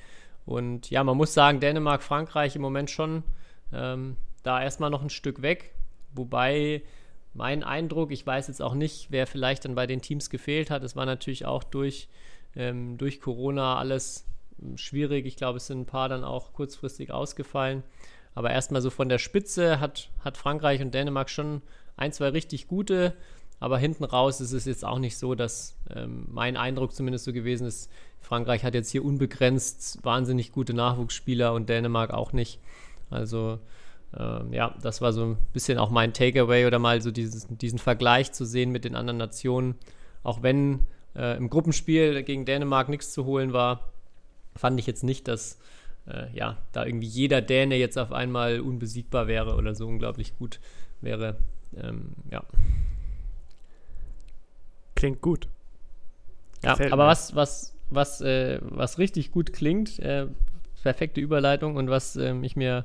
Und ja, man muss sagen, Dänemark, Frankreich im Moment schon ähm, da erstmal noch ein Stück weg. Wobei mein Eindruck, ich weiß jetzt auch nicht, wer vielleicht dann bei den Teams gefehlt hat. Es war natürlich auch durch, ähm, durch Corona alles ähm, schwierig. Ich glaube, es sind ein paar dann auch kurzfristig ausgefallen. Aber erstmal so von der Spitze hat, hat Frankreich und Dänemark schon ein, zwei richtig gute. Aber hinten raus ist es jetzt auch nicht so, dass ähm, mein Eindruck zumindest so gewesen ist, Frankreich hat jetzt hier unbegrenzt wahnsinnig gute Nachwuchsspieler und Dänemark auch nicht. Also ähm, ja, das war so ein bisschen auch mein Takeaway oder mal so dieses, diesen Vergleich zu sehen mit den anderen Nationen. Auch wenn äh, im Gruppenspiel gegen Dänemark nichts zu holen war, fand ich jetzt nicht, dass äh, ja, da irgendwie jeder Däne jetzt auf einmal unbesiegbar wäre oder so unglaublich gut wäre. Ähm, ja. Klingt gut. Ja, Gefällt aber mir. was, was, was, äh, was richtig gut klingt, äh, perfekte Überleitung und was ähm, ich mir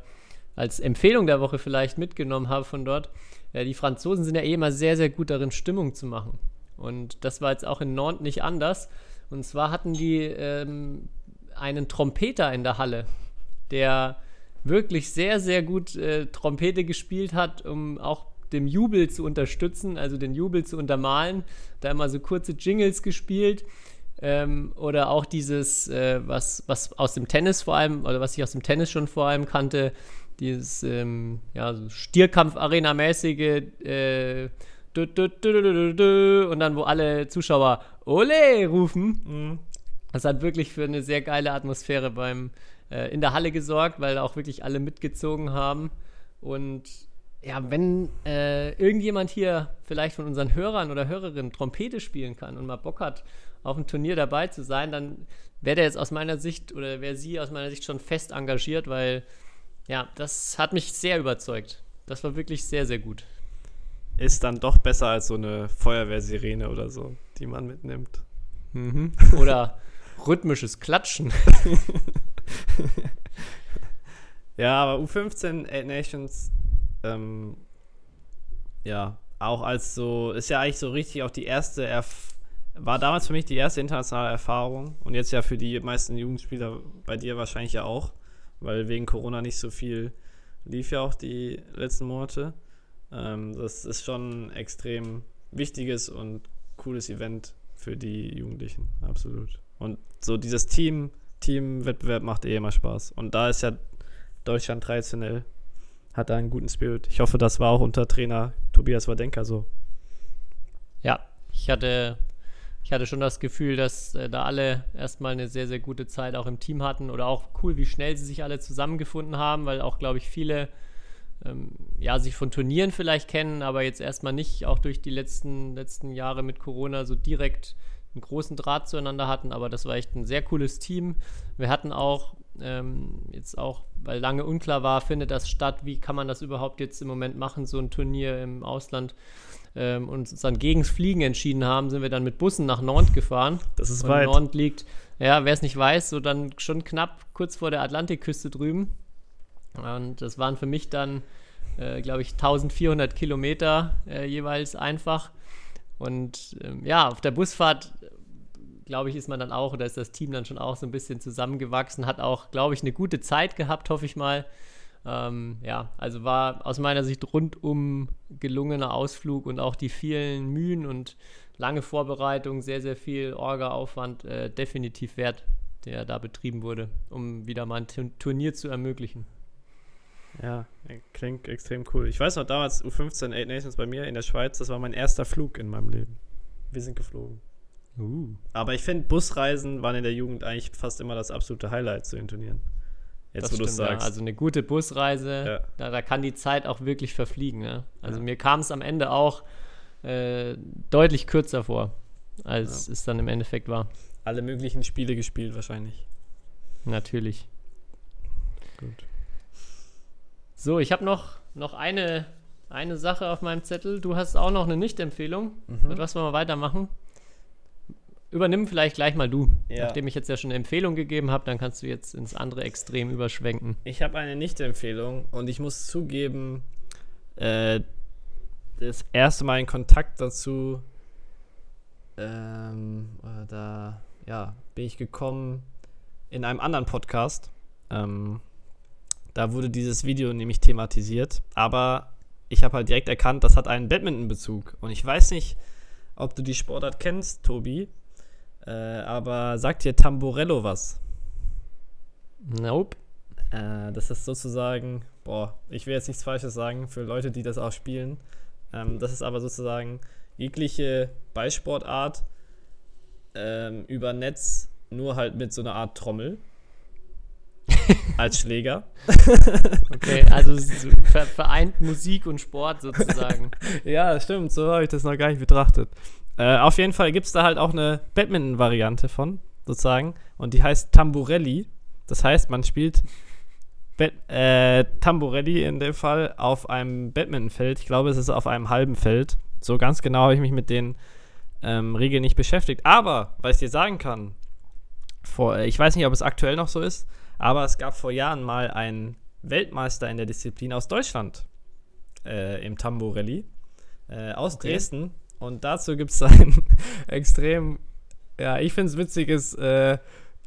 als Empfehlung der Woche vielleicht mitgenommen habe von dort, äh, die Franzosen sind ja eh immer sehr, sehr gut darin, Stimmung zu machen. Und das war jetzt auch in Nantes nicht anders. Und zwar hatten die ähm, einen Trompeter in der Halle, der wirklich sehr, sehr gut äh, Trompete gespielt hat, um auch dem Jubel zu unterstützen, also den Jubel zu untermalen. Da immer so kurze Jingles gespielt. Ähm, oder auch dieses, äh, was, was aus dem Tennis vor allem, oder was ich aus dem Tennis schon vor allem kannte, dieses ähm, ja, so Stierkampf-Arena-mäßige äh, und dann, wo alle Zuschauer Ole rufen. Das hat wirklich für eine sehr geile Atmosphäre beim, äh, in der Halle gesorgt, weil auch wirklich alle mitgezogen haben. Und ja, wenn äh, irgendjemand hier vielleicht von unseren Hörern oder Hörerinnen Trompete spielen kann und mal Bock hat, auf dem Turnier dabei zu sein, dann wäre der jetzt aus meiner Sicht oder wäre sie aus meiner Sicht schon fest engagiert, weil ja, das hat mich sehr überzeugt. Das war wirklich sehr, sehr gut. Ist dann doch besser als so eine Feuerwehrsirene oder so, die man mitnimmt. Mhm. Oder rhythmisches Klatschen. ja, aber U15 Eight Nations, ähm, ja, auch als so, ist ja eigentlich so richtig auch die erste, Erf war damals für mich die erste internationale Erfahrung und jetzt ja für die meisten Jugendspieler bei dir wahrscheinlich ja auch, weil wegen Corona nicht so viel lief ja auch die letzten Monate. Ähm, das ist schon ein extrem wichtiges und cooles Event für die Jugendlichen, absolut. Und so dieses Team, Teamwettbewerb macht eh immer Spaß. Und da ist ja Deutschland traditionell, hat da einen guten Spirit. Ich hoffe, das war auch unter Trainer Tobias Wadenka so. Ja, ich hatte, ich hatte schon das Gefühl, dass äh, da alle erstmal eine sehr, sehr gute Zeit auch im Team hatten oder auch cool, wie schnell sie sich alle zusammengefunden haben, weil auch, glaube ich, viele ähm, ja, sich von Turnieren vielleicht kennen, aber jetzt erstmal nicht auch durch die letzten, letzten Jahre mit Corona so direkt einen großen Draht zueinander hatten, aber das war echt ein sehr cooles Team. Wir hatten auch ähm, jetzt auch, weil lange unklar war, findet das statt, wie kann man das überhaupt jetzt im Moment machen, so ein Turnier im Ausland ähm, und uns dann gegens Fliegen entschieden haben, sind wir dann mit Bussen nach Nantes gefahren. Das ist und weit. Nantes liegt, ja, wer es nicht weiß, so dann schon knapp kurz vor der Atlantikküste drüben. Und das waren für mich dann, äh, glaube ich, 1400 Kilometer äh, jeweils einfach. Und ähm, ja, auf der Busfahrt, glaube ich, ist man dann auch, oder ist das Team dann schon auch so ein bisschen zusammengewachsen, hat auch, glaube ich, eine gute Zeit gehabt, hoffe ich mal. Ähm, ja, also war aus meiner Sicht rundum gelungener Ausflug und auch die vielen Mühen und lange Vorbereitung, sehr, sehr viel Orga-Aufwand äh, definitiv wert, der da betrieben wurde, um wieder mal ein Turnier zu ermöglichen. Ja, klingt extrem cool. Ich weiß noch, damals U15 Eight Nations bei mir in der Schweiz, das war mein erster Flug in meinem Leben. Wir sind geflogen. Uh. Aber ich finde, Busreisen waren in der Jugend eigentlich fast immer das absolute Highlight zu den Turnieren. Jetzt, das wo du stimmt, ja. sagst. Also eine gute Busreise, Ja. da, da kann die Zeit auch wirklich verfliegen. Ne? Also Ja. mir kam es am Ende auch äh, deutlich kürzer vor, als es dann im Endeffekt war. Alle möglichen Spiele gespielt wahrscheinlich. Natürlich. Gut. So, ich habe noch, noch eine, eine Sache auf meinem Zettel. Du hast auch noch eine Nicht-Empfehlung. Mhm. Mit was wollen wir weitermachen? Übernimm vielleicht gleich mal du. Ja. Nachdem ich jetzt ja schon eine Empfehlung gegeben habe, dann kannst du jetzt ins andere Extrem überschwenken. Ich habe eine Nicht-Empfehlung und ich muss zugeben, äh, das erste Mal in Kontakt dazu, ähm, äh, da, ja, bin ich gekommen in einem anderen Podcast. Ähm, da wurde dieses Video nämlich thematisiert, aber ich habe halt direkt erkannt, das hat einen Badminton-Bezug. Und ich weiß nicht, ob du die Sportart kennst, Tobi, äh, aber sagt dir Tamburello was? Nope. Äh, das ist sozusagen, boah, ich will jetzt nichts Falsches sagen für Leute, die das auch spielen. Ähm, das ist aber sozusagen jegliche Ballsportart ähm, über Netz, nur halt mit so einer Art Trommel als Schläger. Okay, also so ver vereint Musik und Sport sozusagen. ja, stimmt, so habe ich das noch gar nicht betrachtet. Äh, auf jeden Fall gibt es da halt auch eine Badminton-Variante von, sozusagen. Und die heißt Tamburelli. Das heißt, man spielt Bad, äh, Tamburelli in dem Fall auf einem Badmintonfeld. Ich glaube, es ist auf einem halben Feld. So ganz genau habe ich mich mit den ähm, Regeln nicht beschäftigt. Aber, was ich dir sagen kann, vor, ich weiß nicht, ob es aktuell noch so ist, aber es gab vor Jahren mal einen Weltmeister in der Disziplin aus Deutschland äh, im Tamburelli äh, aus Okay. Dresden. Und dazu gibt es ein extrem, ja, ich finde es witziges äh,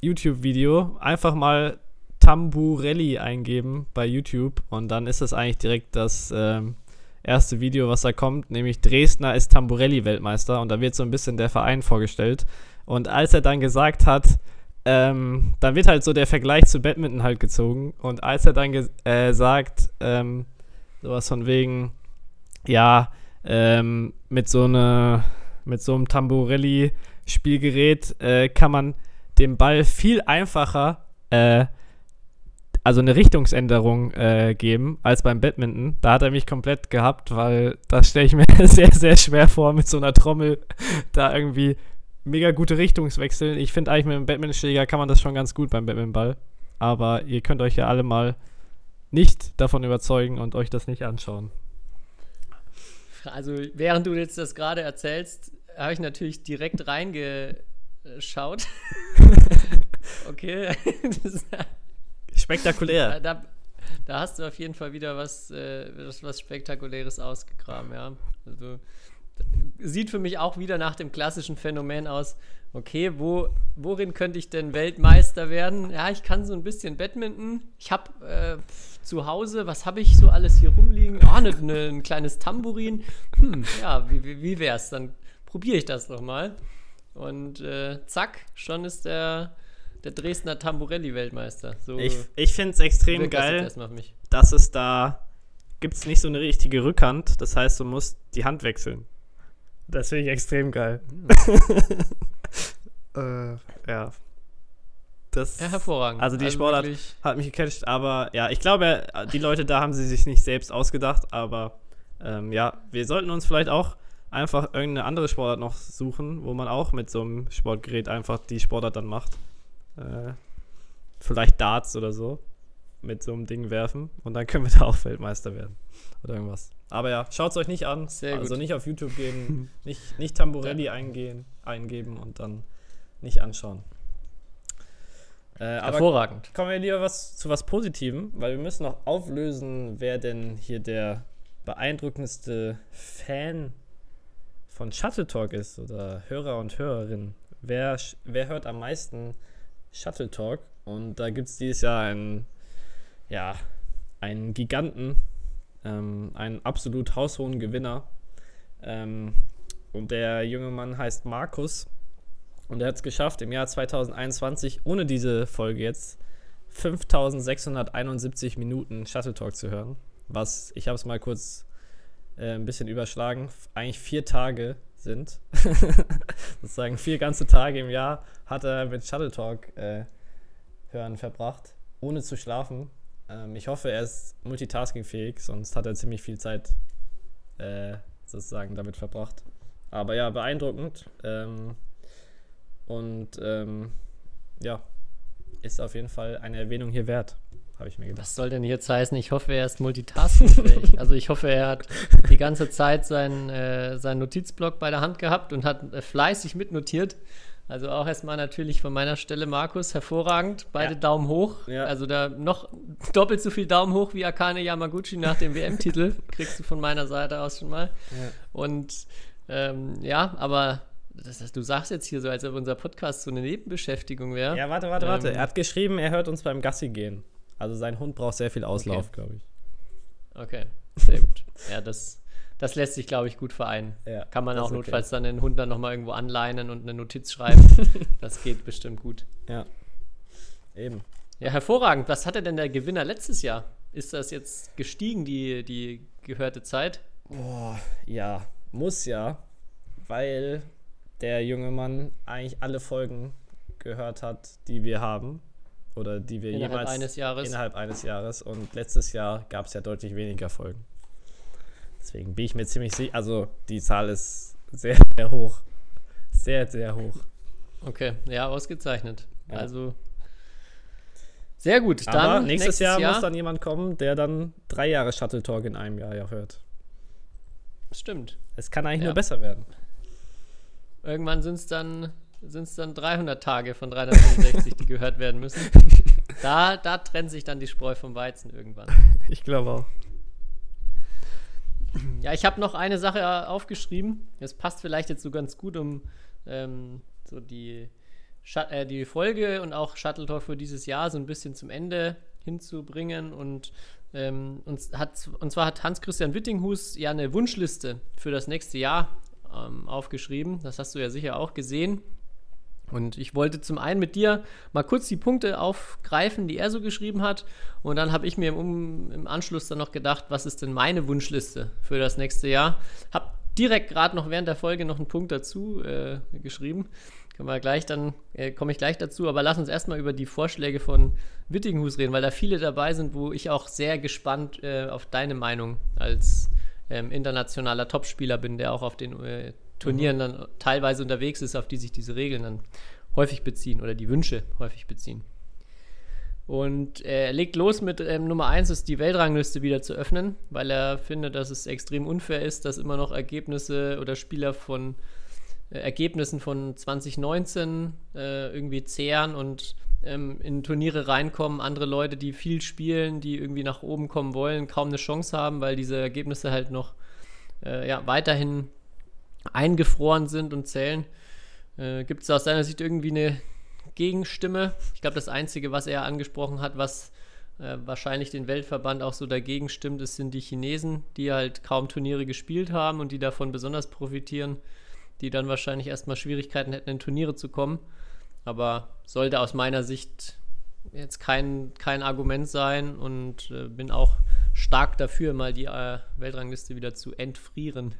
YouTube-Video. Einfach mal Tamburelli eingeben bei YouTube und dann ist das eigentlich direkt das ähm, erste Video, was da kommt, nämlich Dresdner ist Tamburelli-Weltmeister und da wird so ein bisschen der Verein vorgestellt. Und als er dann gesagt hat, ähm, dann wird halt so der Vergleich zu Badminton halt gezogen und als er dann äh, sagt, ähm, sowas von wegen, ja, ähm, mit so einer mit so einem Tamburelli-Spielgerät äh, kann man dem Ball viel einfacher, äh, also eine Richtungsänderung äh, geben als beim Badminton. Da hat er mich komplett gehabt, weil das stelle ich mir sehr, sehr schwer vor, mit so einer Trommel da irgendwie mega gute Richtungswechseln. Ich finde eigentlich mit dem Badmintonschläger kann man das schon ganz gut beim Badmintonball. Aber ihr könnt euch ja alle mal nicht davon überzeugen und euch das nicht anschauen. Also, während du jetzt das gerade erzählst, habe ich natürlich direkt reingeschaut. okay. Spektakulär. Da, da, hast du auf jeden Fall wieder was, äh, was, was Spektakuläres ausgegraben, ja. Also, sieht für mich auch wieder nach dem klassischen Phänomen aus, okay, wo, worin könnte ich denn Weltmeister werden? Ja, ich kann so ein bisschen Badminton. Ich habe äh, zu Hause, was habe ich so alles hier rumliegen? Ah, ne, ne, ein kleines Tambourin. Hm, ja, wie, wie, wie wär's? Dann probiere ich das doch mal. Und äh, zack, schon ist der, der Dresdner Tamburelli-Weltmeister. So ich ich finde es extrem geil, das dass es da gibt es nicht so eine richtige Rückhand. Das heißt, du musst die Hand wechseln. Das finde ich extrem geil. äh, ja. Das, ja, hervorragend. Also die also Sportart hat mich gecatcht, aber ja, ich glaube, die Leute da haben sie sich nicht selbst ausgedacht, aber ähm, ja, wir sollten uns vielleicht auch einfach irgendeine andere Sportart noch suchen, wo man auch mit so einem Sportgerät einfach die Sportart dann macht. Äh, vielleicht Darts oder so mit so einem Ding werfen und dann können wir da auch Weltmeister werden. Oder irgendwas. Aber ja, schaut es euch nicht an. Sehr also gut. nicht auf YouTube gehen, nicht, nicht Tamburelli eingehen, eingeben und dann nicht anschauen. Äh, Hervorragend. Kommen wir lieber was, zu was Positivem, weil wir müssen noch auflösen, wer denn hier der beeindruckendste Fan von Shuttle Talk ist oder Hörer und Hörerin. Wer, wer hört am meisten Shuttle Talk? Und da gibt es dieses Jahr einen ja, einen Giganten, ähm, einen absolut haushohen Gewinner. Ähm, und der junge Mann heißt Markus. Und er hat es geschafft, im Jahr 2021, ohne diese Folge jetzt, 5671 Minuten Shuttle Talk zu hören. Was, ich habe es mal kurz äh, ein bisschen überschlagen, eigentlich vier Tage sind. Sozusagen vier ganze Tage im Jahr hat er mit Shuttle Talk äh, hören verbracht, ohne zu schlafen. Ähm, ich hoffe, er ist multitaskingfähig, sonst hat er ziemlich viel Zeit äh, sozusagen damit verbracht. Aber ja, beeindruckend. Ähm, und ähm, ja, ist auf jeden Fall eine Erwähnung hier wert, habe ich mir gedacht. Was soll denn jetzt heißen? Ich hoffe, er ist multitaskingfähig. also ich hoffe, er hat die ganze Zeit seinen, äh, seinen Notizblock bei der Hand gehabt und hat äh, fleißig mitnotiert. Also auch erstmal natürlich von meiner Stelle, Markus, hervorragend. Beide ja. Daumen hoch. Ja. Also da noch doppelt so viel Daumen hoch wie Akane Yamaguchi nach dem WM-Titel. Kriegst du von meiner Seite aus schon mal. Ja. Und ähm, ja, aber das, das, du sagst jetzt hier so, als ob unser Podcast so eine Nebenbeschäftigung wäre. Ja, warte, warte, ähm, warte. Er hat geschrieben, er hört uns beim Gassi gehen. Also sein Hund braucht sehr viel Auslauf, okay. glaube ich. Okay, sehr gut. Ja, das das lässt sich, glaube ich, gut vereinen. Ja, Kann man auch notfalls okay. dann den Hund dann nochmal irgendwo anleinen und eine Notiz schreiben. das geht bestimmt gut. Ja. Eben. Ja, hervorragend. Was hatte denn der Gewinner letztes Jahr? Ist das jetzt gestiegen, die, die gehörte Zeit? Boah, ja, muss ja, weil der junge Mann eigentlich alle Folgen gehört hat, die wir haben. Oder die wir innerhalb jemals eines Jahres. innerhalb eines Jahres. Und letztes Jahr gab es ja deutlich weniger Folgen. Deswegen bin ich mir ziemlich sicher, also die Zahl ist sehr, sehr hoch. Sehr, sehr hoch. Okay, ja, ausgezeichnet. Ja. Also sehr gut. Dann Aber nächstes, nächstes Jahr, Jahr, muss dann jemand kommen, der dann drei Jahre Shuttle Talk in einem Jahr ja hört. Stimmt. Es kann eigentlich ja. nur besser werden. Irgendwann sind es dann, sind's dann 300 Tage von 365, die gehört werden müssen. Da, da trennt sich dann die Spreu vom Weizen irgendwann. Ich glaube auch. Ja, ich habe noch eine Sache äh, aufgeschrieben. Das passt vielleicht jetzt so ganz gut, um ähm, so die, äh, die Folge und auch Shuttle Talk für dieses Jahr so ein bisschen zum Ende hinzubringen. Und, ähm, uns hat, und zwar hat Hans-Christian Wittinghus ja eine Wunschliste für das nächste Jahr ähm, aufgeschrieben. Das hast du ja sicher auch gesehen. Und ich wollte zum einen mit dir mal kurz die Punkte aufgreifen, die er so geschrieben hat. Und dann habe ich mir im, im, Anschluss dann noch gedacht, was ist denn meine Wunschliste für das nächste Jahr? Hab direkt gerade noch während der Folge noch einen Punkt dazu äh, geschrieben. Können wir gleich dann, äh, komme ich gleich dazu, aber lass uns erstmal über die Vorschläge von Wittinghus reden, weil da viele dabei sind, wo ich auch sehr gespannt äh, auf deine Meinung als ähm, internationaler Topspieler bin, der auch auf den äh, Turnieren dann teilweise unterwegs ist, auf die sich diese Regeln dann häufig beziehen oder die Wünsche häufig beziehen. Und er legt los mit ähm, Nummer 1 ist die Weltrangliste wieder zu öffnen, weil er findet, dass es extrem unfair ist, dass immer noch Ergebnisse oder Spieler von äh, Ergebnissen von 2019 äh, irgendwie zehren und ähm, in Turniere reinkommen, andere Leute, die viel spielen, die irgendwie nach oben kommen wollen, kaum eine Chance haben, weil diese Ergebnisse halt noch äh, ja, weiterhin eingefroren sind und zählen. Äh, Gibt es aus seiner Sicht irgendwie eine Gegenstimme. Ich glaube, das Einzige, was er angesprochen hat, was äh, wahrscheinlich den Weltverband auch so dagegen stimmt, ist, sind die Chinesen, die halt kaum Turniere gespielt haben und die davon besonders profitieren, die dann wahrscheinlich erstmal Schwierigkeiten hätten, in Turniere zu kommen. Aber sollte aus meiner Sicht jetzt kein, kein Argument sein und äh, bin auch stark dafür, mal die äh, Weltrangliste wieder zu entfrieren.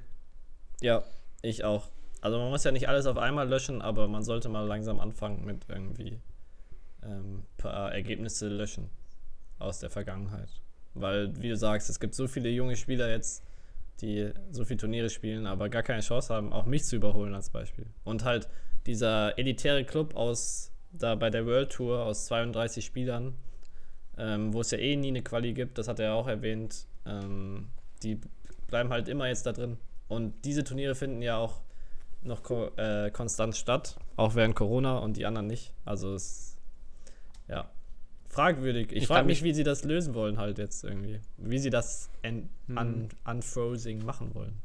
Ja, ich auch. Also man muss ja nicht alles auf einmal löschen, aber man sollte mal langsam anfangen mit irgendwie ähm, paar Ergebnisse löschen aus der Vergangenheit. Weil, wie du sagst, es gibt so viele junge Spieler jetzt, die so viele Turniere spielen, aber gar keine Chance haben, auch mich zu überholen als Beispiel. Und halt dieser elitäre Club aus da bei der World Tour aus 32 Spielern, ähm, wo es ja eh nie eine Quali gibt, das hat er auch erwähnt, ähm, die bleiben halt immer jetzt da drin. Und diese Turniere finden ja auch noch ko äh, konstant statt, auch während Corona und die anderen nicht. Also es ja fragwürdig. Ich, ich frage mich, wie sie das lösen wollen halt jetzt irgendwie. Wie sie das hm. un unfrozing machen wollen.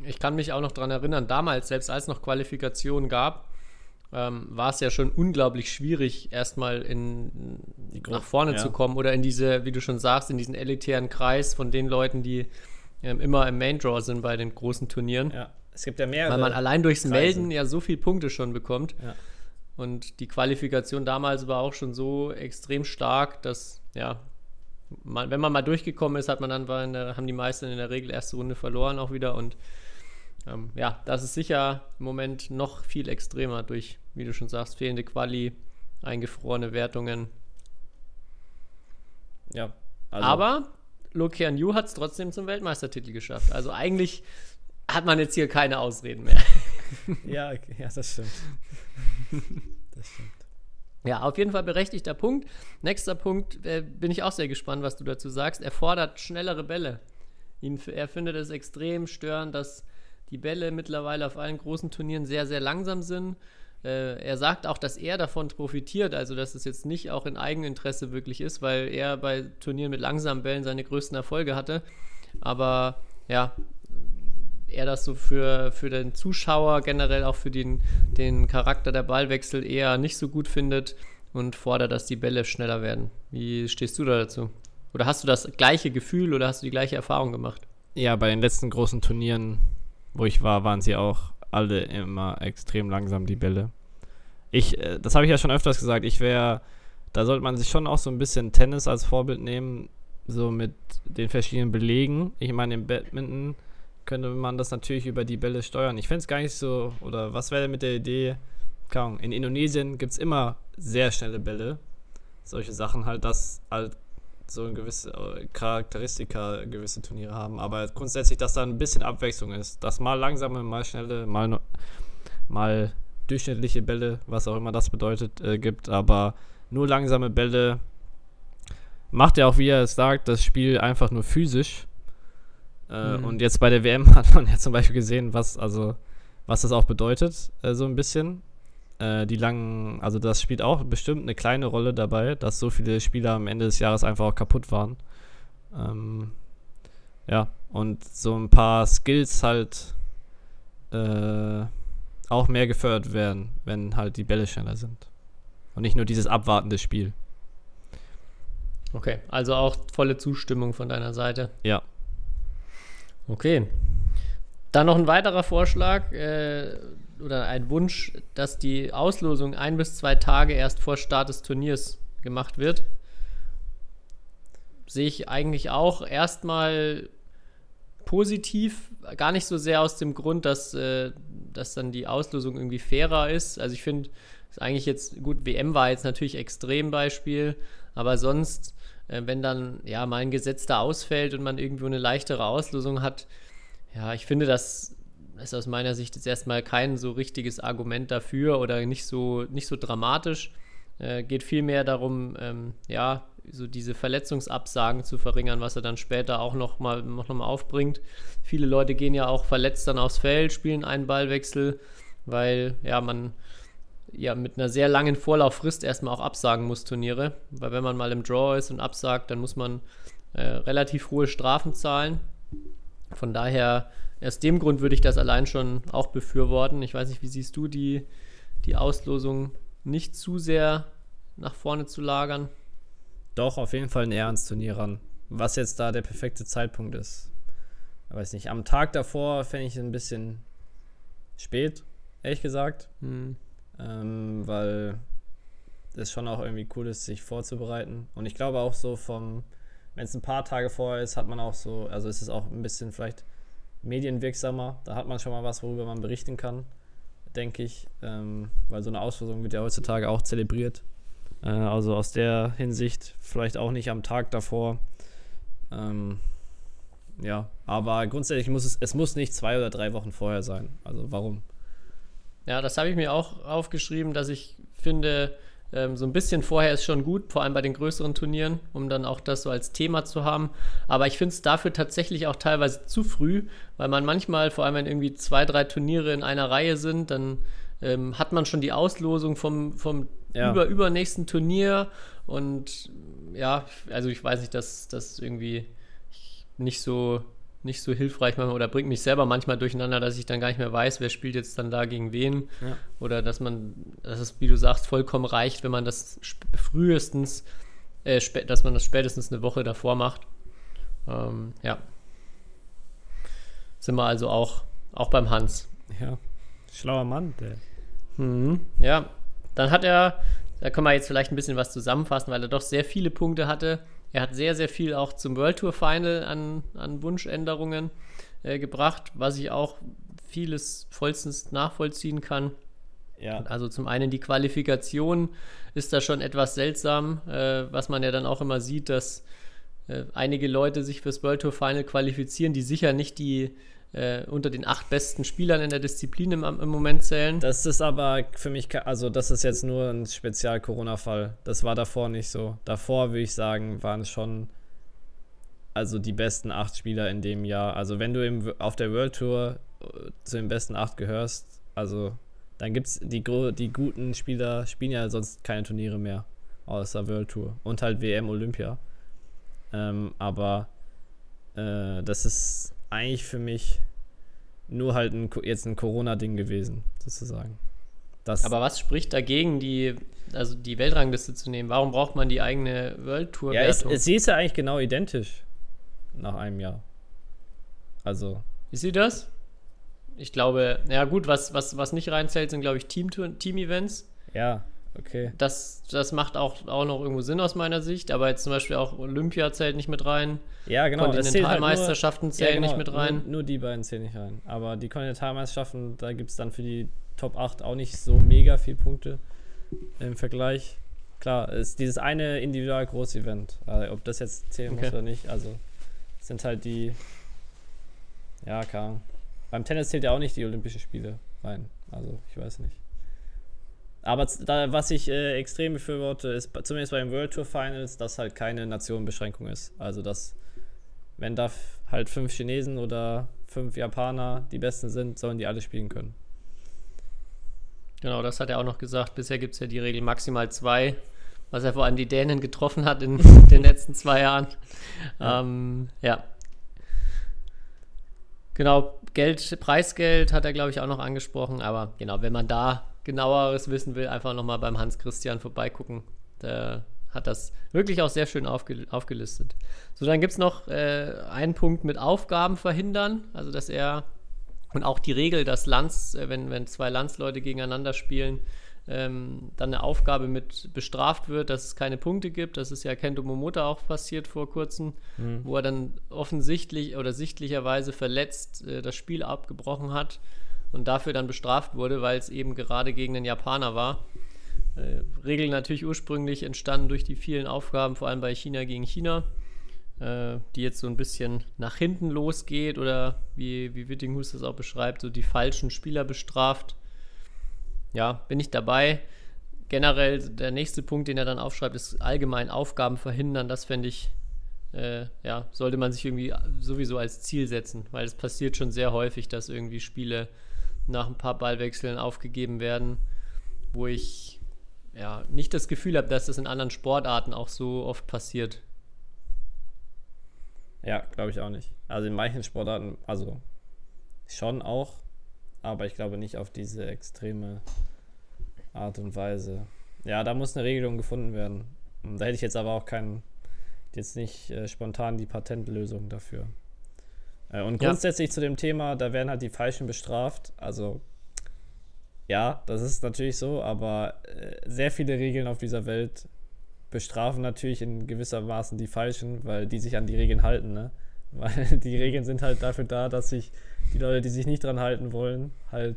Ich kann mich auch noch daran erinnern, damals, selbst als es noch Qualifikationen gab, ähm, war es ja schon unglaublich schwierig, erstmal in, nach vorne ja. zu kommen oder in diese, wie du schon sagst, in diesen elitären Kreis von den Leuten, die ähm, immer im Main Draw sind bei den großen Turnieren. Ja. Es gibt ja mehrere. Weil man allein durchs Kreise. Melden ja so viele Punkte schon bekommt. Ja. Und die Qualifikation damals war auch schon so extrem stark, dass, ja, man, wenn man mal durchgekommen ist, hat man dann, der, haben die meisten in der Regel erste Runde verloren auch wieder. Und ähm, ja, das ist sicher im Moment noch viel extremer durch, wie du schon sagst, fehlende Quali, eingefrorene Wertungen. Ja. Also. Aber Lokian Yu hat es trotzdem zum Weltmeistertitel geschafft. Also eigentlich hat man jetzt hier keine Ausreden mehr. ja, okay, ja, das stimmt. Das stimmt. Ja, auf jeden Fall berechtigter Punkt. Nächster Punkt, äh, bin ich auch sehr gespannt, was du dazu sagst. Er fordert schnellere Bälle. Ihn, er findet es extrem störend, dass die Bälle mittlerweile auf allen großen Turnieren sehr, sehr langsam sind. Äh, er sagt auch, dass er davon profitiert, also dass es jetzt nicht auch in Eigeninteresse wirklich ist, weil er bei Turnieren mit langsamen Bällen seine größten Erfolge hatte. Aber ja, er das so für, für den Zuschauer, generell auch für den, den Charakter der Ballwechsel eher nicht so gut findet und fordert, dass die Bälle schneller werden. Wie stehst du da dazu? Oder hast du das gleiche Gefühl oder hast du die gleiche Erfahrung gemacht? Ja, bei den letzten großen Turnieren, wo ich war, waren sie auch alle immer extrem langsam, die Bälle. Ich, äh, das habe ich ja schon öfters gesagt, ich wäre, da sollte man sich schon auch so ein bisschen Tennis als Vorbild nehmen, so mit den verschiedenen Belegen. Ich meine, im Badminton könnte man das natürlich über die Bälle steuern. Ich fände es gar nicht so, oder was wäre mit der Idee? In Indonesien gibt es immer sehr schnelle Bälle. Solche Sachen halt, dass halt so ein gewisse äh, Charakteristika gewisse Turniere haben. Aber grundsätzlich, dass da ein bisschen Abwechslung ist. Dass mal langsame, mal schnelle, mal, mal durchschnittliche Bälle, was auch immer das bedeutet, äh, gibt. Aber nur langsame Bälle macht ja auch, wie er es sagt, das Spiel einfach nur physisch. Äh, mhm. Und jetzt bei der WM hat man ja zum Beispiel gesehen, was, also, was das auch bedeutet, äh, so ein bisschen. Äh, die langen, also das spielt auch bestimmt eine kleine Rolle dabei, dass so viele Spieler am Ende des Jahres einfach auch kaputt waren. Ähm, ja, und so ein paar Skills halt äh, auch mehr gefördert werden, wenn halt die Bälle schneller sind. Und nicht nur dieses abwartende Spiel. Okay, also auch volle Zustimmung von deiner Seite. Ja, Okay. Dann noch ein weiterer Vorschlag äh, oder ein Wunsch, dass die Auslosung ein bis zwei Tage erst vor Start des Turniers gemacht wird. Sehe ich eigentlich auch erstmal positiv, gar nicht so sehr aus dem Grund, dass, äh, dass dann die Auslosung irgendwie fairer ist. Also ich finde, ist eigentlich jetzt, gut, WM war jetzt natürlich Extrembeispiel, aber sonst, äh, wenn dann ja mal ein Gesetzter ausfällt und man irgendwo eine leichtere Auslosung hat, ja, ich finde, das ist aus meiner Sicht jetzt erstmal kein so richtiges Argument dafür oder nicht so, nicht so dramatisch. Äh, geht vielmehr darum, ähm, ja, so diese Verletzungsabsagen zu verringern, was er dann später auch noch mal, noch mal aufbringt. Viele Leute gehen ja auch verletzt dann aufs Feld, spielen einen Ballwechsel, weil ja man ja mit einer sehr langen Vorlauffrist erstmal auch absagen muss Turniere, weil wenn man mal im Draw ist und absagt, dann muss man äh, relativ hohe Strafen zahlen. Von daher, aus dem Grund würde ich das allein schon auch befürworten. Ich weiß nicht, wie siehst du die, die Auslosung nicht zu sehr nach vorne zu lagern? Doch, auf jeden Fall näher ans Turnier ran. Was jetzt da der perfekte Zeitpunkt ist. Ich weiß nicht, am Tag davor fände ich es ein bisschen spät, ehrlich gesagt. Hm. Ähm, weil es schon auch irgendwie cool ist, sich vorzubereiten. Und ich glaube auch so vom, wenn es ein paar Tage vorher ist, hat man auch so, also ist es auch ein bisschen vielleicht medienwirksamer. Da hat man schon mal was, worüber man berichten kann, denke ich. Ähm, weil so eine Auslosung wird ja heutzutage auch zelebriert. Äh, also aus der Hinsicht vielleicht auch nicht am Tag davor. Ähm, ja, aber grundsätzlich muss es, es muss nicht zwei oder drei Wochen vorher sein. Also warum? Ja, das habe ich mir auch aufgeschrieben, dass ich finde, ähm, so ein bisschen vorher ist schon gut, vor allem bei den größeren Turnieren, um dann auch das so als Thema zu haben. Aber ich finde es dafür tatsächlich auch teilweise zu früh, weil man manchmal, vor allem wenn irgendwie zwei, drei Turniere in einer Reihe sind, dann ähm, hat man schon die Auslosung vom, vom ja. über, übernächsten Turnier. Und ja, also ich weiß nicht, dass das irgendwie nicht so nicht so hilfreich manchmal oder bringt mich selber manchmal durcheinander, dass ich dann gar nicht mehr weiß, wer spielt jetzt dann da gegen wen. Ja. Oder dass man, dass es, wie du sagst, vollkommen reicht, wenn man das frühestens, äh, dass man das spätestens eine Woche davor macht. Ähm, ja. Sind wir also auch, auch beim Hans. Ja, schlauer Mann, der. Mhm. Ja, dann hat er, da können wir jetzt vielleicht ein bisschen was zusammenfassen, weil er doch sehr viele Punkte hatte. Er hat sehr, sehr viel auch zum World Tour Final an, an Wunschänderungen äh, gebracht, was ich auch vieles vollstens nachvollziehen kann. Ja. Also zum einen die Qualifikation ist da schon etwas seltsam, äh, was man ja dann auch immer sieht, dass äh, einige Leute sich fürs World Tour Final qualifizieren, die sicher nicht die äh, unter den acht besten Spielern in der Disziplin im, im, Moment zählen. Das ist aber für mich, also das ist jetzt nur ein Spezial-Corona-Fall. Das war davor nicht so. Davor würde ich sagen, waren es schon also die besten acht Spieler in dem Jahr. Also wenn du im, auf der World Tour äh, zu den besten acht gehörst, also dann gibt es die, die guten Spieler, spielen ja sonst keine Turniere mehr, außer World Tour und halt WM Olympia. Ähm, aber äh, das ist eigentlich für mich nur halt ein, jetzt ein Corona-Ding gewesen, sozusagen. Das Aber was spricht dagegen, die, also die Weltrangliste zu nehmen? Warum braucht man die eigene World Tour? Ja, es, es, sie ist ja eigentlich genau identisch nach einem Jahr. Also. Ist sie das? Ich glaube, ja gut, was, was, was nicht reinzählt, sind, glaube ich, Team-Events. Team ja. Okay. Das, das macht auch, auch noch irgendwo Sinn aus meiner Sicht, aber jetzt zum Beispiel auch Olympia zählt nicht mit rein. Ja, genau. Kontinentalmeisterschaften halt zählen ja, genau, nicht mit rein. Nur, nur, die beiden zählen nicht rein. Aber die Kontinentalmeisterschaften, da gibt es dann für die Top 8 auch nicht so mega viele Punkte im Vergleich. Klar, ist dieses eine individual große Event. Also, ob das jetzt zählen okay. muss oder nicht, also sind halt die. Ja, klar. Beim Tennis zählt ja auch nicht die Olympischen Spiele rein. Also, ich weiß nicht. Aber da, was ich äh, extrem befürworte, ist zumindest bei den World Tour Finals, dass halt keine Nationenbeschränkung ist. Also, dass, wenn da halt fünf Chinesen oder fünf Japaner die Besten sind, sollen die alle spielen können. Genau, das hat er auch noch gesagt. Bisher gibt es ja die Regel maximal zwei, was er vor allem die Dänen getroffen hat in den letzten zwei Jahren. Ja. Ähm, ja. Genau, Geld, Preisgeld hat er, glaube ich, auch noch angesprochen. Aber genau, wenn man da genaueres wissen will, einfach nochmal beim Hans Christian vorbeigucken. Der hat das wirklich auch sehr schön aufge aufgelistet. So, dann gibt es noch äh, einen Punkt mit Aufgaben verhindern, also dass er und auch die Regel, dass Lands, äh, wenn, wenn zwei Landsleute gegeneinander spielen, ähm, dann eine Aufgabe mit bestraft wird, dass es keine Punkte gibt. Das ist ja Kento Momota auch passiert vor kurzem, mhm. wo er dann offensichtlich oder sichtlicherweise verletzt äh, das Spiel abgebrochen hat und dafür dann bestraft wurde, weil es eben gerade gegen den Japaner war. Äh, Regel natürlich ursprünglich entstanden durch die vielen Aufgaben, vor allem bei China gegen China, äh, die jetzt so ein bisschen nach hinten losgeht oder wie, wie Wittinghus das auch beschreibt, so die falschen Spieler bestraft ja, bin ich dabei. Generell der nächste Punkt, den er dann aufschreibt, ist allgemein Aufgaben verhindern. Das fände ich, äh, ja, sollte man sich irgendwie sowieso als Ziel setzen, weil es passiert schon sehr häufig, dass irgendwie Spiele nach ein paar Ballwechseln aufgegeben werden, wo ich ja nicht das Gefühl habe, dass das in anderen Sportarten auch so oft passiert. Ja, glaube ich auch nicht. Also in manchen Sportarten, also schon auch, aber ich glaube nicht auf diese extreme Art und Weise. Ja, da muss eine Regelung gefunden werden. Da hätte ich jetzt aber auch keinen, jetzt nicht äh, spontan die Patentlösung dafür. Äh, und grundsätzlich ja. zu dem Thema, da werden halt die Falschen bestraft. Also ja, das ist natürlich so, aber äh, sehr viele Regeln auf dieser Welt bestrafen natürlich in gewisser Maßen die Falschen, weil die sich an die Regeln halten, ne? Weil die Regeln sind halt dafür da, dass sich die Leute, die sich nicht dran halten wollen, halt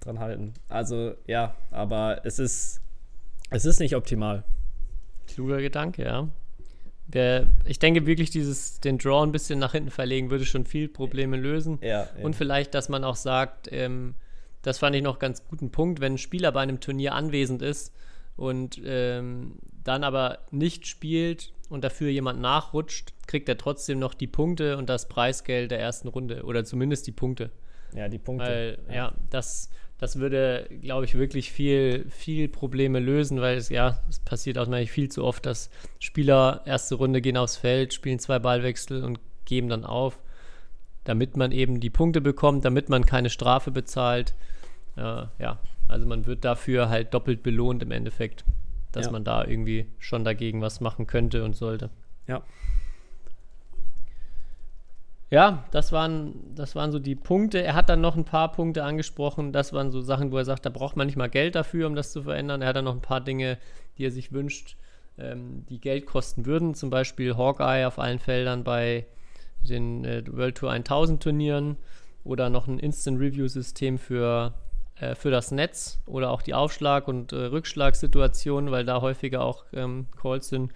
dran halten. Also ja, aber es ist, es ist nicht optimal. Kluger Gedanke, ja. Der, ich denke wirklich, dieses, den Draw ein bisschen nach hinten verlegen, würde schon viel Probleme lösen. Ja, Und vielleicht, dass man auch sagt, ähm, das fand ich noch ganz guten Punkt, wenn ein Spieler bei einem Turnier anwesend ist und ähm, dann aber nicht spielt und dafür jemand nachrutscht, kriegt er trotzdem noch die Punkte und das Preisgeld der ersten Runde oder zumindest die Punkte. Ja, die Punkte. Weil, ja, ja das, das würde, glaube ich, wirklich viel, viel Probleme lösen, weil es, ja, es passiert auch natürlich viel zu oft, dass Spieler erste Runde gehen aufs Feld, spielen zwei Ballwechsel und geben dann auf, damit man eben die Punkte bekommt, damit man keine Strafe bezahlt. Äh, ja, also man wird dafür halt doppelt belohnt im Endeffekt dass ja. man da irgendwie schon dagegen was machen könnte und sollte. Ja. Ja, das waren, das waren so die Punkte. Er hat dann noch ein paar Punkte angesprochen. Das waren so Sachen, wo er sagt, da braucht man nicht mal Geld dafür, um das zu verändern. Er hat dann noch ein paar Dinge, die er sich wünscht, ähm, die Geld kosten würden. Zum Beispiel Hawkeye auf allen Feldern bei den äh, World Tour 1000 Turnieren oder noch ein Instant Review System für äh, für das Netz oder auch die Aufschlag- und äh, Rückschlagssituationen, weil da häufiger auch ähm, Calls sind.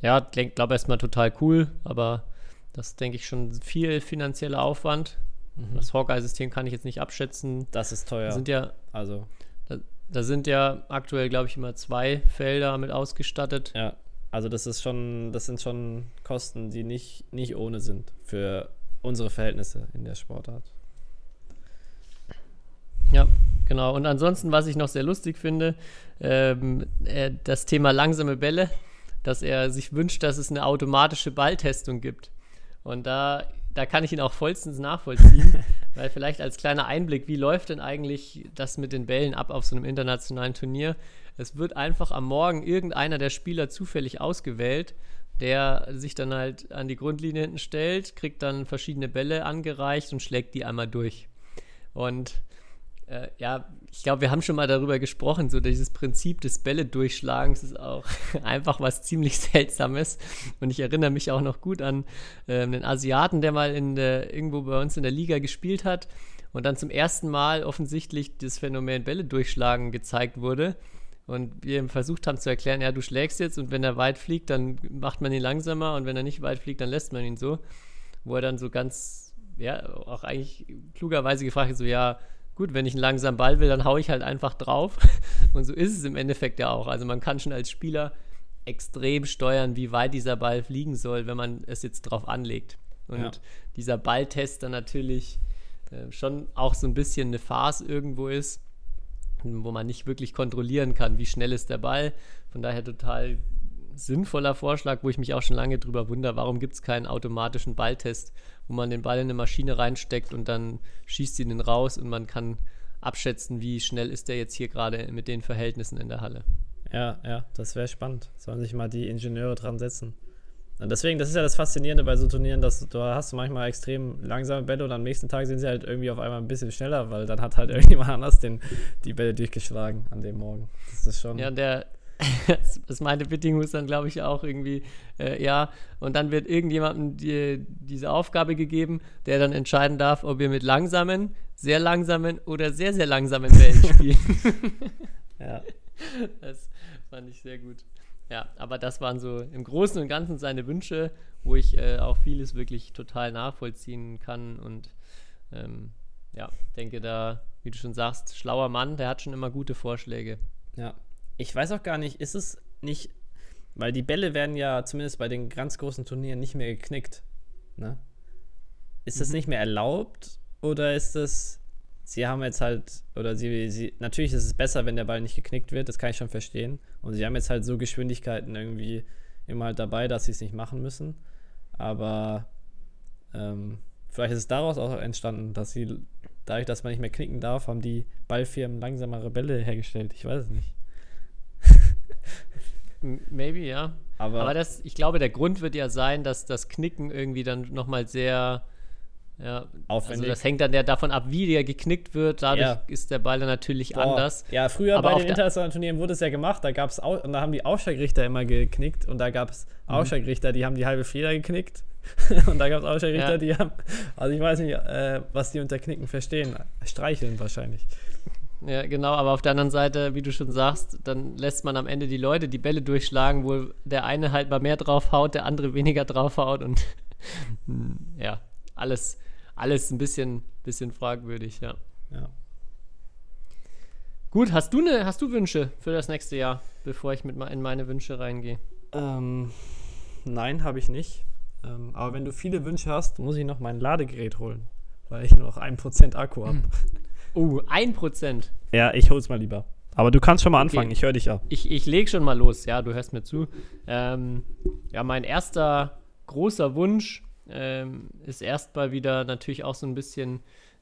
Ja, glaube erstmal total cool, aber das denke ich schon viel finanzieller Aufwand. Mhm. Das Hawkeye-System kann ich jetzt nicht abschätzen. Das ist teuer. Da sind ja, also. Da, da sind ja aktuell, glaube ich, immer zwei Felder mit ausgestattet. Ja, also das ist schon, das sind schon Kosten, die nicht, nicht ohne sind für unsere Verhältnisse in der Sportart. Ja, genau. Und ansonsten, was ich noch sehr lustig finde, ähm, äh, das Thema langsame Bälle, dass er sich wünscht, dass es eine automatische Balltestung gibt. Und da, da kann ich ihn auch vollstens nachvollziehen, weil vielleicht als kleiner Einblick, wie läuft denn eigentlich das mit den Bällen ab auf so einem internationalen Turnier? Es wird einfach am Morgen irgendeiner der Spieler zufällig ausgewählt, der sich dann halt an die Grundlinie hinten stellt, kriegt dann verschiedene Bälle angereicht und schlägt die einmal durch. Und äh, ja, ich glaube, wir haben schon mal darüber gesprochen, so dieses Prinzip des Bälle-Durchschlagens ist auch einfach was ziemlich Seltsames. Und ich erinnere mich auch noch gut an äh, einen Asiaten, der mal in der, irgendwo bei uns in der Liga gespielt hat und dann zum ersten Mal offensichtlich das Phänomen Bälle durchschlagen gezeigt wurde. Und wir versucht haben zu erklären, ja, du schlägst jetzt und wenn er weit fliegt, dann macht man ihn langsamer und wenn er nicht weit fliegt, dann lässt man ihn so. Wo er dann so ganz, ja, auch eigentlich klugerweise gefragt hat, so, ja, gut, wenn ich einen langsamen Ball will, dann haue ich halt einfach drauf. Und so ist es im Endeffekt ja auch. Also man kann schon als Spieler extrem steuern, wie weit dieser Ball fliegen soll, wenn man es jetzt drauf anlegt. Und ja. dieser Balltest dann natürlich äh, schon auch so ein bisschen eine Farce irgendwo ist, wo man nicht wirklich kontrollieren kann, wie schnell ist der Ball. Von daher total sinnvoller Vorschlag, wo ich mich auch schon lange drüber wundere, warum gibt es keinen automatischen Balltest, wo man den Ball in eine Maschine reinsteckt und dann schießt sie den raus und man kann abschätzen, wie schnell ist der jetzt hier gerade mit den Verhältnissen in der Halle. Ja, ja, das wäre spannend. Sollen sich mal die Ingenieure dran setzen. Deswegen, das ist ja das Faszinierende bei so Turnieren, dass du hast manchmal extrem langsame Bälle und am nächsten Tag sind sie halt irgendwie auf einmal ein bisschen schneller, weil dann hat halt irgendjemand anders den, die Bälle durchgeschlagen an dem Morgen. Das ist schon. Ja, der, das meinte Bittinghus dann, glaube ich, auch irgendwie, äh, ja. Und dann wird irgendjemandem die, diese Aufgabe gegeben, der dann entscheiden darf, ob wir mit langsamen, sehr langsamen oder sehr, sehr langsamen Bällen spielen. ja. Das fand ich sehr gut. Ja, aber das waren so im Großen und Ganzen seine Wünsche, wo ich äh, auch vieles wirklich total nachvollziehen kann und ähm, ja, denke da, wie du schon sagst, schlauer Mann, der hat schon immer gute Vorschläge. Ja, ich weiß auch gar nicht, ist es nicht, weil die Bälle werden ja zumindest bei den ganz großen Turnieren nicht mehr geknickt, ne? Ist das mhm. nicht mehr erlaubt oder ist das sie haben jetzt halt, oder sie, sie, natürlich ist es besser, wenn der Ball nicht geknickt wird, das kann ich schon verstehen. Und sie haben jetzt halt so Geschwindigkeiten irgendwie immer halt dabei, dass sie es nicht machen müssen. Aber ähm, vielleicht ist es daraus auch entstanden, dass sie, dadurch, dass man nicht mehr knicken darf, haben die Ballfirmen langsamere Bälle hergestellt. Ich weiß es nicht. Maybe, ja. Aber, Aber das, ich glaube, der Grund wird ja sein, dass das Knicken irgendwie dann nochmal sehr ja, Aufwendig. Also das hängt dann ja davon ab, wie der geknickt wird. Dadurch ja. ist der Ball dann natürlich Boah. anders. Ja, früher Aber bei den internationalen Turnieren wurde es ja gemacht. Da gab es und da haben die Ausschlagrichter immer geknickt und da gab es mhm. Ausschlagrichter, die haben die halbe Feder geknickt. und da gab es Ausschlagrichter, ja. die haben, also ich weiß nicht, äh, was die unter Knicken verstehen. Streicheln wahrscheinlich. Ja, genau, aber auf der anderen Seite, wie du schon sagst, dann lässt man am Ende die Leute die Bälle durchschlagen, wo der eine halt mal mehr draufhaut, der andere weniger draufhaut und ja, alles, alles ein bisschen, bisschen fragwürdig, ja. Ja. Gut, hast du, ne, hast du Wünsche für das nächste Jahr, bevor ich mit in meine Wünsche reingehe? Ähm, nein, habe ich nicht. Ähm, aber wenn du viele Wünsche hast, muss ich noch mein Ladegerät holen, weil ich nur noch 1% Akku habe. Oh, 1%? Ja, ich hol's mal lieber. Aber du kannst schon mal anfangen, okay. ich höre dich ja. Ich, ich leg schon mal los, ja, du hörst mir zu. Ähm, ja, mein erster großer Wunsch ähm, ist erstmal wieder natürlich auch so ein bisschen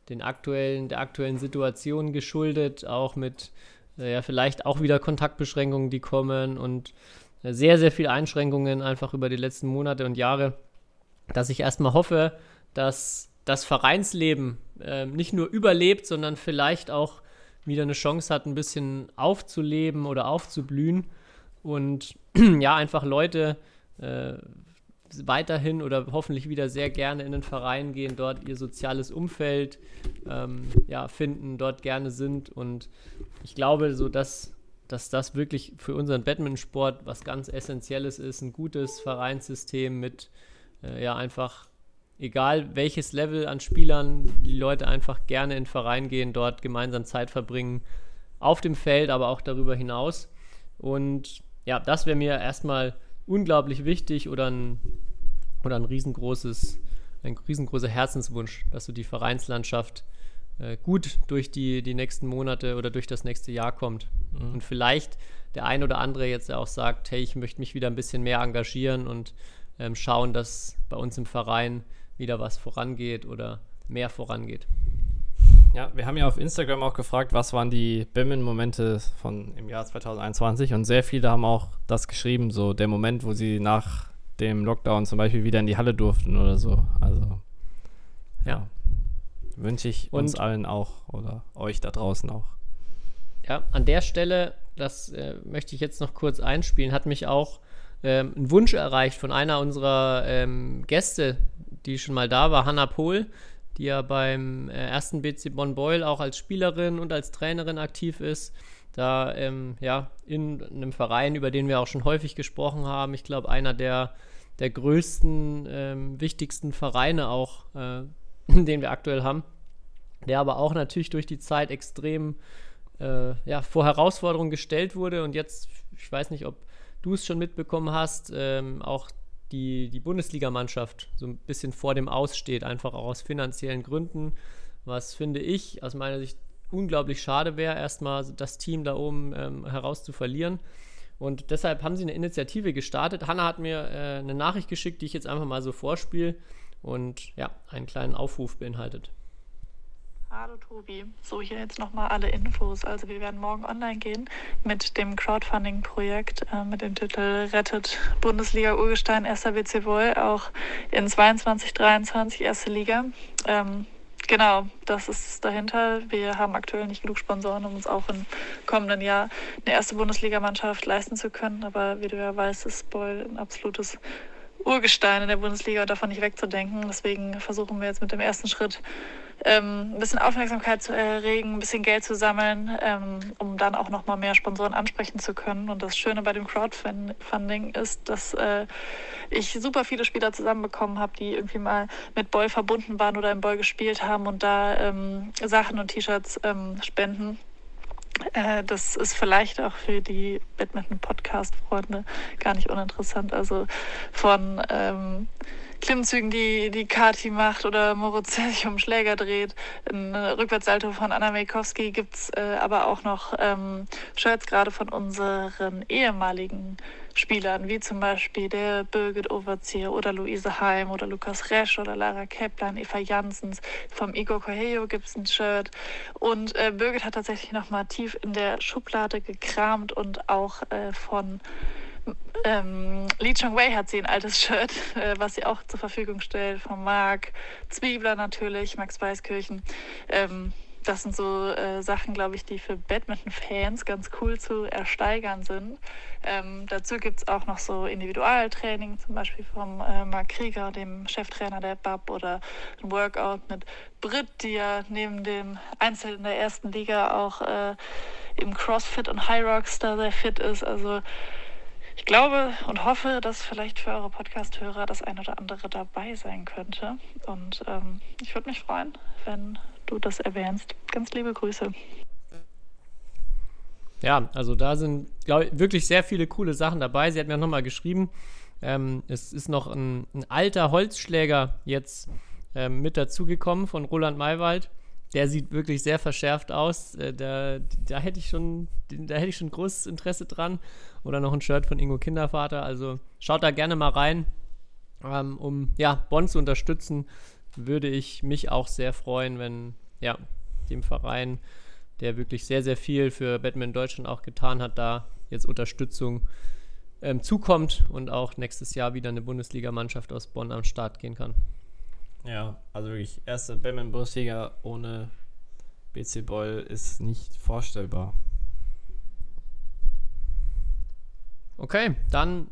den aktuellen, der aktuellen Situation geschuldet, auch mit äh, ja, vielleicht auch wieder Kontaktbeschränkungen, die kommen und äh, sehr, sehr viele Einschränkungen einfach über die letzten Monate und Jahre, dass ich erstmal hoffe, dass das Vereinsleben äh, nicht nur überlebt, sondern vielleicht auch wieder eine Chance hat, ein bisschen aufzuleben oder aufzublühen und ja, einfach Leute äh, weiterhin oder hoffentlich wieder sehr gerne in den Verein gehen, dort ihr soziales Umfeld ähm, ja, finden, dort gerne sind. Und ich glaube, so dass, dass das wirklich für unseren Badmintonsport was ganz Essentielles ist, ein gutes Vereinssystem mit äh, ja einfach, egal welches Level an Spielern, die Leute einfach gerne in den Verein gehen, dort gemeinsam Zeit verbringen, auf dem Feld, aber auch darüber hinaus. Und ja, das wäre mir erstmal unglaublich wichtig oder ein, oder ein riesengroßes, ein riesengroßer Herzenswunsch, dass du die Vereinslandschaft äh, gut durch die, die nächsten Monate oder durch das nächste Jahr kommt. Mhm. Und vielleicht der ein oder andere jetzt auch sagt, hey, ich möchte mich wieder ein bisschen mehr engagieren und ähm, schauen, dass bei uns im Verein wieder was vorangeht oder mehr vorangeht. Ja, wir haben ja auf Instagram auch gefragt, was waren die Bimmen-Momente von im Jahr 2021 und sehr viele haben auch das geschrieben, so der Moment, wo sie nach dem Lockdown zum Beispiel wieder in die Halle durften oder so. Also ja, wünsche ich uns und, allen auch oder euch da draußen auch. Ja, an der Stelle, das äh, möchte ich jetzt noch kurz einspielen, hat mich auch ähm, ein Wunsch erreicht von einer unserer ähm, Gäste, die schon mal da war, Hanna Pohl die ja beim äh, ersten BC Bonn Beul auch als Spielerin und als Trainerin aktiv ist. Da ähm, ja in einem Verein, über den wir auch schon häufig gesprochen haben. Ich glaube, einer der, der größten, ähm, wichtigsten Vereine auch, äh, den wir aktuell haben. Der aber auch natürlich durch die Zeit extrem äh, ja, vor Herausforderungen gestellt wurde. Und jetzt, ich weiß nicht, ob du es schon mitbekommen hast, ähm, auch die, die Bundesligamannschaft so ein bisschen vor dem Aussteht, einfach auch aus finanziellen Gründen, was finde ich aus meiner Sicht unglaublich schade wäre, erstmal das Team da oben ähm, heraus zu verlieren. Und deshalb haben sie eine Initiative gestartet. Hanna hat mir äh, eine Nachricht geschickt, die ich jetzt einfach mal so vorspiele und ja, einen kleinen Aufruf beinhaltet. Hallo Tobi. So, hier jetzt nochmal alle Infos. Also wir werden morgen online gehen mit dem Crowdfunding-Projekt äh, mit dem Titel Rettet Bundesliga Urgestein 1. BC Woll auch in 22, 23 erste Liga. Ähm, genau, das ist dahinter. Wir haben aktuell nicht genug Sponsoren, um uns auch im kommenden Jahr eine erste Bundesligamannschaft leisten zu können. Aber wie du ja weißt, ist Boll ein absolutes Urgestein in der Bundesliga und davon nicht wegzudenken. Deswegen versuchen wir jetzt mit dem ersten Schritt ähm, ein bisschen Aufmerksamkeit zu erregen, ein bisschen Geld zu sammeln, ähm, um dann auch nochmal mehr Sponsoren ansprechen zu können. Und das Schöne bei dem Crowdfunding ist, dass äh, ich super viele Spieler zusammenbekommen habe, die irgendwie mal mit Boy verbunden waren oder im Boy gespielt haben und da ähm, Sachen und T-Shirts ähm, spenden. Äh, das ist vielleicht auch für die Badminton-Podcast-Freunde gar nicht uninteressant. Also von ähm, Klimmzügen, die die Kati macht oder Moritz, sich um Schläger dreht. Ein Rückwärtssalto von Anna Majkowski gibt es äh, aber auch noch ähm, Shirts gerade von unseren ehemaligen Spielern, wie zum Beispiel der Birgit Overzieher oder Luise Heim oder Lukas Resch oder Lara Keplan, Eva Jansens. Vom Igor Correio gibt es ein Shirt. Und äh, Birgit hat tatsächlich nochmal tief in der Schublade gekramt und auch äh, von ähm, Lee Chong Wei hat sie ein altes Shirt, äh, was sie auch zur Verfügung stellt, von Marc Zwiebler natürlich, Max Weißkirchen. Ähm, das sind so äh, Sachen, glaube ich, die für Badminton-Fans ganz cool zu ersteigern sind. Ähm, dazu gibt es auch noch so Individualtraining, zum Beispiel vom äh, Marc Krieger, dem Cheftrainer der BAB, oder ein Workout mit Britt, die ja neben dem Einzel in der ersten Liga auch äh, im CrossFit und High Rocks da sehr fit ist. Also ich glaube und hoffe, dass vielleicht für eure Podcast-Hörer das ein oder andere dabei sein könnte. Und ähm, ich würde mich freuen, wenn du das erwähnst. Ganz liebe Grüße. Ja, also da sind, glaube ich, wirklich sehr viele coole Sachen dabei. Sie hat mir nochmal geschrieben, ähm, es ist noch ein, ein alter Holzschläger jetzt ähm, mit dazugekommen von Roland Maywald der sieht wirklich sehr verschärft aus. Äh, da, da, hätte ich schon, da hätte ich schon großes Interesse dran. Oder noch ein Shirt von Ingo Kindervater. Also schaut da gerne mal rein. Ähm, um ja, Bonn zu unterstützen, würde ich mich auch sehr freuen, wenn ja, dem Verein, der wirklich sehr, sehr viel für Batman Deutschland auch getan hat, da jetzt Unterstützung ähm, zukommt und auch nächstes Jahr wieder eine Bundesligamannschaft aus Bonn am Start gehen kann. Ja, also wirklich, erste Batman-Bundesliga ohne BC Boyle ist nicht vorstellbar. Okay, dann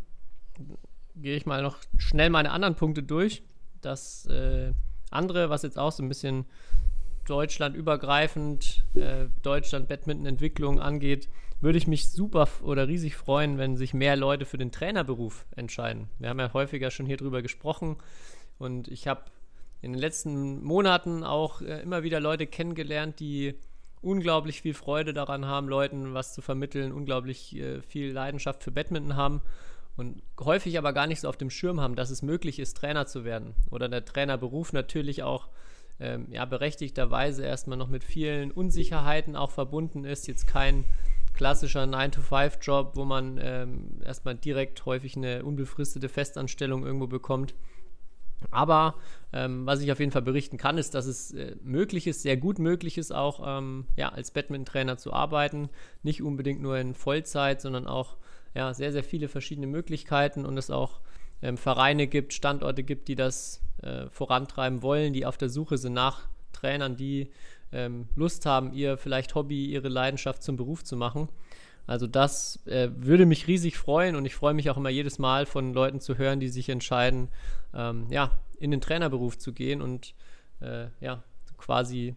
gehe ich mal noch schnell meine anderen Punkte durch. Das äh, andere, was jetzt auch so ein bisschen deutschlandübergreifend, äh, Deutschland-Badminton-Entwicklung angeht, würde ich mich super oder riesig freuen, wenn sich mehr Leute für den Trainerberuf entscheiden. Wir haben ja häufiger schon hier drüber gesprochen und ich habe in den letzten Monaten auch äh, immer wieder Leute kennengelernt, die unglaublich viel Freude daran haben, Leuten was zu vermitteln, unglaublich äh, viel Leidenschaft für Badminton haben und häufig aber gar nicht so auf dem Schirm haben, dass es möglich ist, Trainer zu werden. Oder der Trainerberuf natürlich auch ähm, ja, berechtigterweise erstmal noch mit vielen Unsicherheiten auch verbunden ist. Jetzt kein klassischer 9-to-5-Job, wo man ähm, erstmal direkt häufig eine unbefristete Festanstellung irgendwo bekommt, aber ähm, was ich auf jeden Fall berichten kann, ist, dass es äh, möglich ist, sehr gut möglich ist, auch ähm, ja, als Badminton-Trainer zu arbeiten. Nicht unbedingt nur in Vollzeit, sondern auch ja, sehr, sehr viele verschiedene Möglichkeiten und es auch ähm, Vereine gibt, Standorte gibt, die das äh, vorantreiben wollen, die auf der Suche sind nach Trainern, die ähm, Lust haben, ihr vielleicht Hobby, ihre Leidenschaft zum Beruf zu machen. Also das äh, würde mich riesig freuen und ich freue mich auch immer jedes Mal von Leuten zu hören, die sich entscheiden, ähm, ja, in den Trainerberuf zu gehen und äh, ja, quasi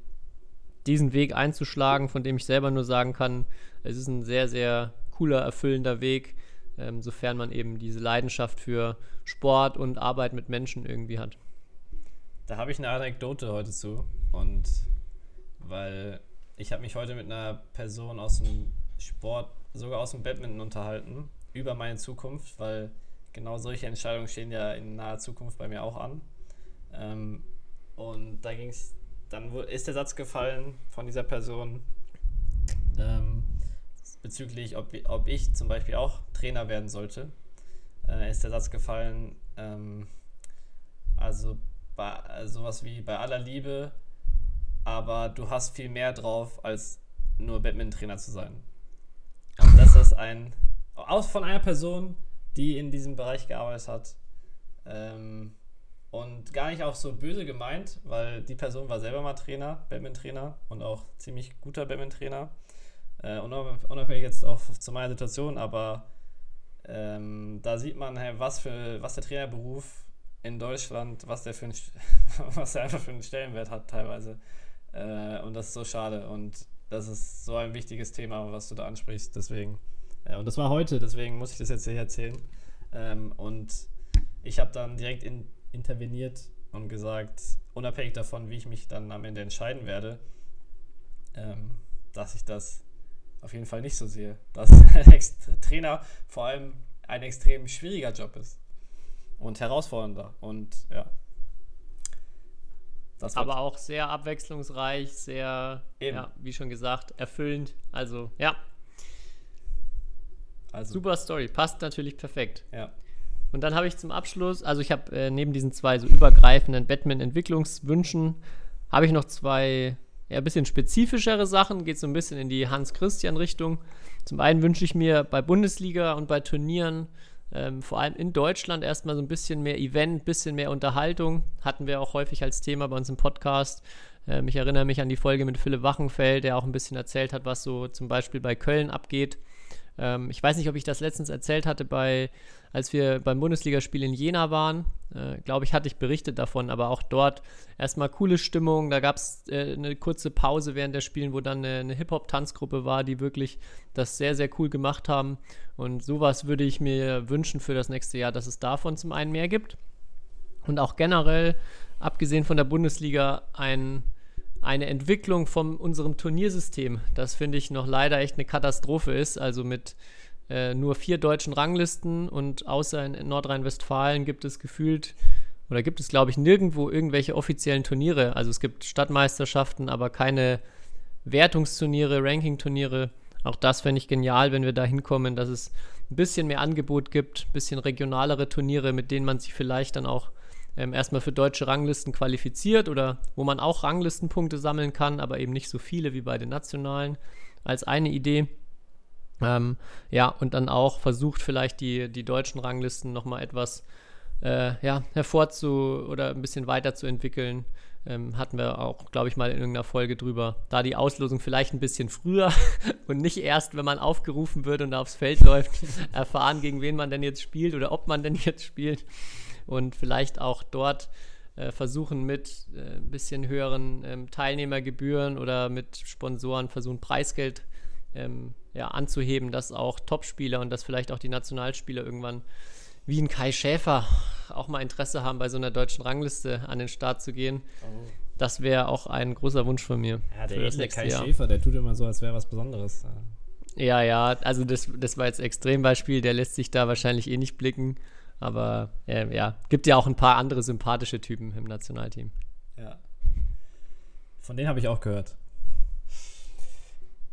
diesen Weg einzuschlagen, von dem ich selber nur sagen kann, es ist ein sehr, sehr cooler, erfüllender Weg, ähm, sofern man eben diese Leidenschaft für Sport und Arbeit mit Menschen irgendwie hat. Da habe ich eine Anekdote heute zu und weil ich habe mich heute mit einer Person aus dem Sport sogar aus dem Badminton unterhalten über meine Zukunft, weil genau solche Entscheidungen stehen ja in naher Zukunft bei mir auch an. Ähm, und da ging es, dann ist der Satz gefallen von dieser Person ähm, bezüglich, ob, ob ich zum Beispiel auch Trainer werden sollte. Äh, ist der Satz gefallen, ähm, also bei, sowas wie bei aller Liebe aber du hast viel mehr drauf, als nur Badminton-Trainer zu sein. Und das ist ein, aus von einer Person, die in diesem Bereich gearbeitet hat. Ähm, und gar nicht auch so böse gemeint, weil die Person war selber mal Trainer, Badminton-Trainer und auch ziemlich guter Badminton-Trainer. Äh, unabhängig jetzt auch zu meiner Situation, aber ähm, da sieht man, hey, was, für, was der Trainerberuf in Deutschland, was der, für ein, was der einfach für einen Stellenwert hat teilweise. Äh, und das ist so schade. Und das ist so ein wichtiges Thema, was du da ansprichst. Deswegen. Äh, und das war heute, deswegen muss ich das jetzt hier erzählen. Ähm, und ich habe dann direkt in, interveniert und gesagt, unabhängig davon, wie ich mich dann am Ende entscheiden werde, ähm, dass ich das auf jeden Fall nicht so sehe. Dass Trainer vor allem ein extrem schwieriger Job ist und herausfordernder. Und ja. Aber auch sehr abwechslungsreich, sehr, ja, wie schon gesagt, erfüllend. Also, ja. Also. Super Story, passt natürlich perfekt. Ja. Und dann habe ich zum Abschluss, also ich habe äh, neben diesen zwei so übergreifenden Batman-Entwicklungswünschen, habe ich noch zwei ja, ein bisschen spezifischere Sachen, geht so ein bisschen in die Hans-Christian-Richtung. Zum einen wünsche ich mir bei Bundesliga und bei Turnieren, ähm, vor allem in Deutschland, erstmal so ein bisschen mehr Event, bisschen mehr Unterhaltung. Hatten wir auch häufig als Thema bei uns im Podcast. Ähm, ich erinnere mich an die Folge mit Philipp Wachenfeld, der auch ein bisschen erzählt hat, was so zum Beispiel bei Köln abgeht. Ähm, ich weiß nicht, ob ich das letztens erzählt hatte, bei, als wir beim Bundesligaspiel in Jena waren. Äh, Glaube ich, hatte ich berichtet davon, aber auch dort erstmal coole Stimmung. Da gab es äh, eine kurze Pause während der Spielen, wo dann eine, eine Hip-Hop-Tanzgruppe war, die wirklich das sehr, sehr cool gemacht haben. Und sowas würde ich mir wünschen für das nächste Jahr, dass es davon zum einen mehr gibt. Und auch generell, abgesehen von der Bundesliga, ein eine Entwicklung von unserem Turniersystem, das finde ich noch leider echt eine Katastrophe ist. Also mit äh, nur vier deutschen Ranglisten und außer in Nordrhein-Westfalen gibt es gefühlt oder gibt es, glaube ich, nirgendwo irgendwelche offiziellen Turniere. Also es gibt Stadtmeisterschaften, aber keine Wertungsturniere, Rankingturniere. Auch das fände ich genial, wenn wir da hinkommen, dass es ein bisschen mehr Angebot gibt, ein bisschen regionalere Turniere, mit denen man sich vielleicht dann auch ähm, erstmal für deutsche Ranglisten qualifiziert oder wo man auch Ranglistenpunkte sammeln kann, aber eben nicht so viele wie bei den nationalen, als eine Idee. Ähm, ja, und dann auch versucht vielleicht die, die deutschen Ranglisten nochmal etwas äh, ja, hervorzu- oder ein bisschen weiterzuentwickeln. Ähm, hatten wir auch, glaube ich, mal in irgendeiner Folge drüber. Da die Auslosung vielleicht ein bisschen früher und nicht erst, wenn man aufgerufen wird und aufs Feld läuft, erfahren, gegen wen man denn jetzt spielt oder ob man denn jetzt spielt und vielleicht auch dort äh, versuchen mit äh, ein bisschen höheren ähm, Teilnehmergebühren oder mit Sponsoren versuchen Preisgeld ähm, ja, anzuheben, dass auch Topspieler und dass vielleicht auch die Nationalspieler irgendwann wie ein Kai Schäfer auch mal Interesse haben, bei so einer deutschen Rangliste an den Start zu gehen. Oh. Das wäre auch ein großer Wunsch von mir. Ja, der edle Kai Jahr. Schäfer, der tut immer so, als wäre was Besonderes. Ja, ja, also das, das war jetzt Extrembeispiel, der lässt sich da wahrscheinlich eh nicht blicken. Aber äh, ja, gibt ja auch ein paar andere sympathische Typen im Nationalteam. Ja. Von denen habe ich auch gehört.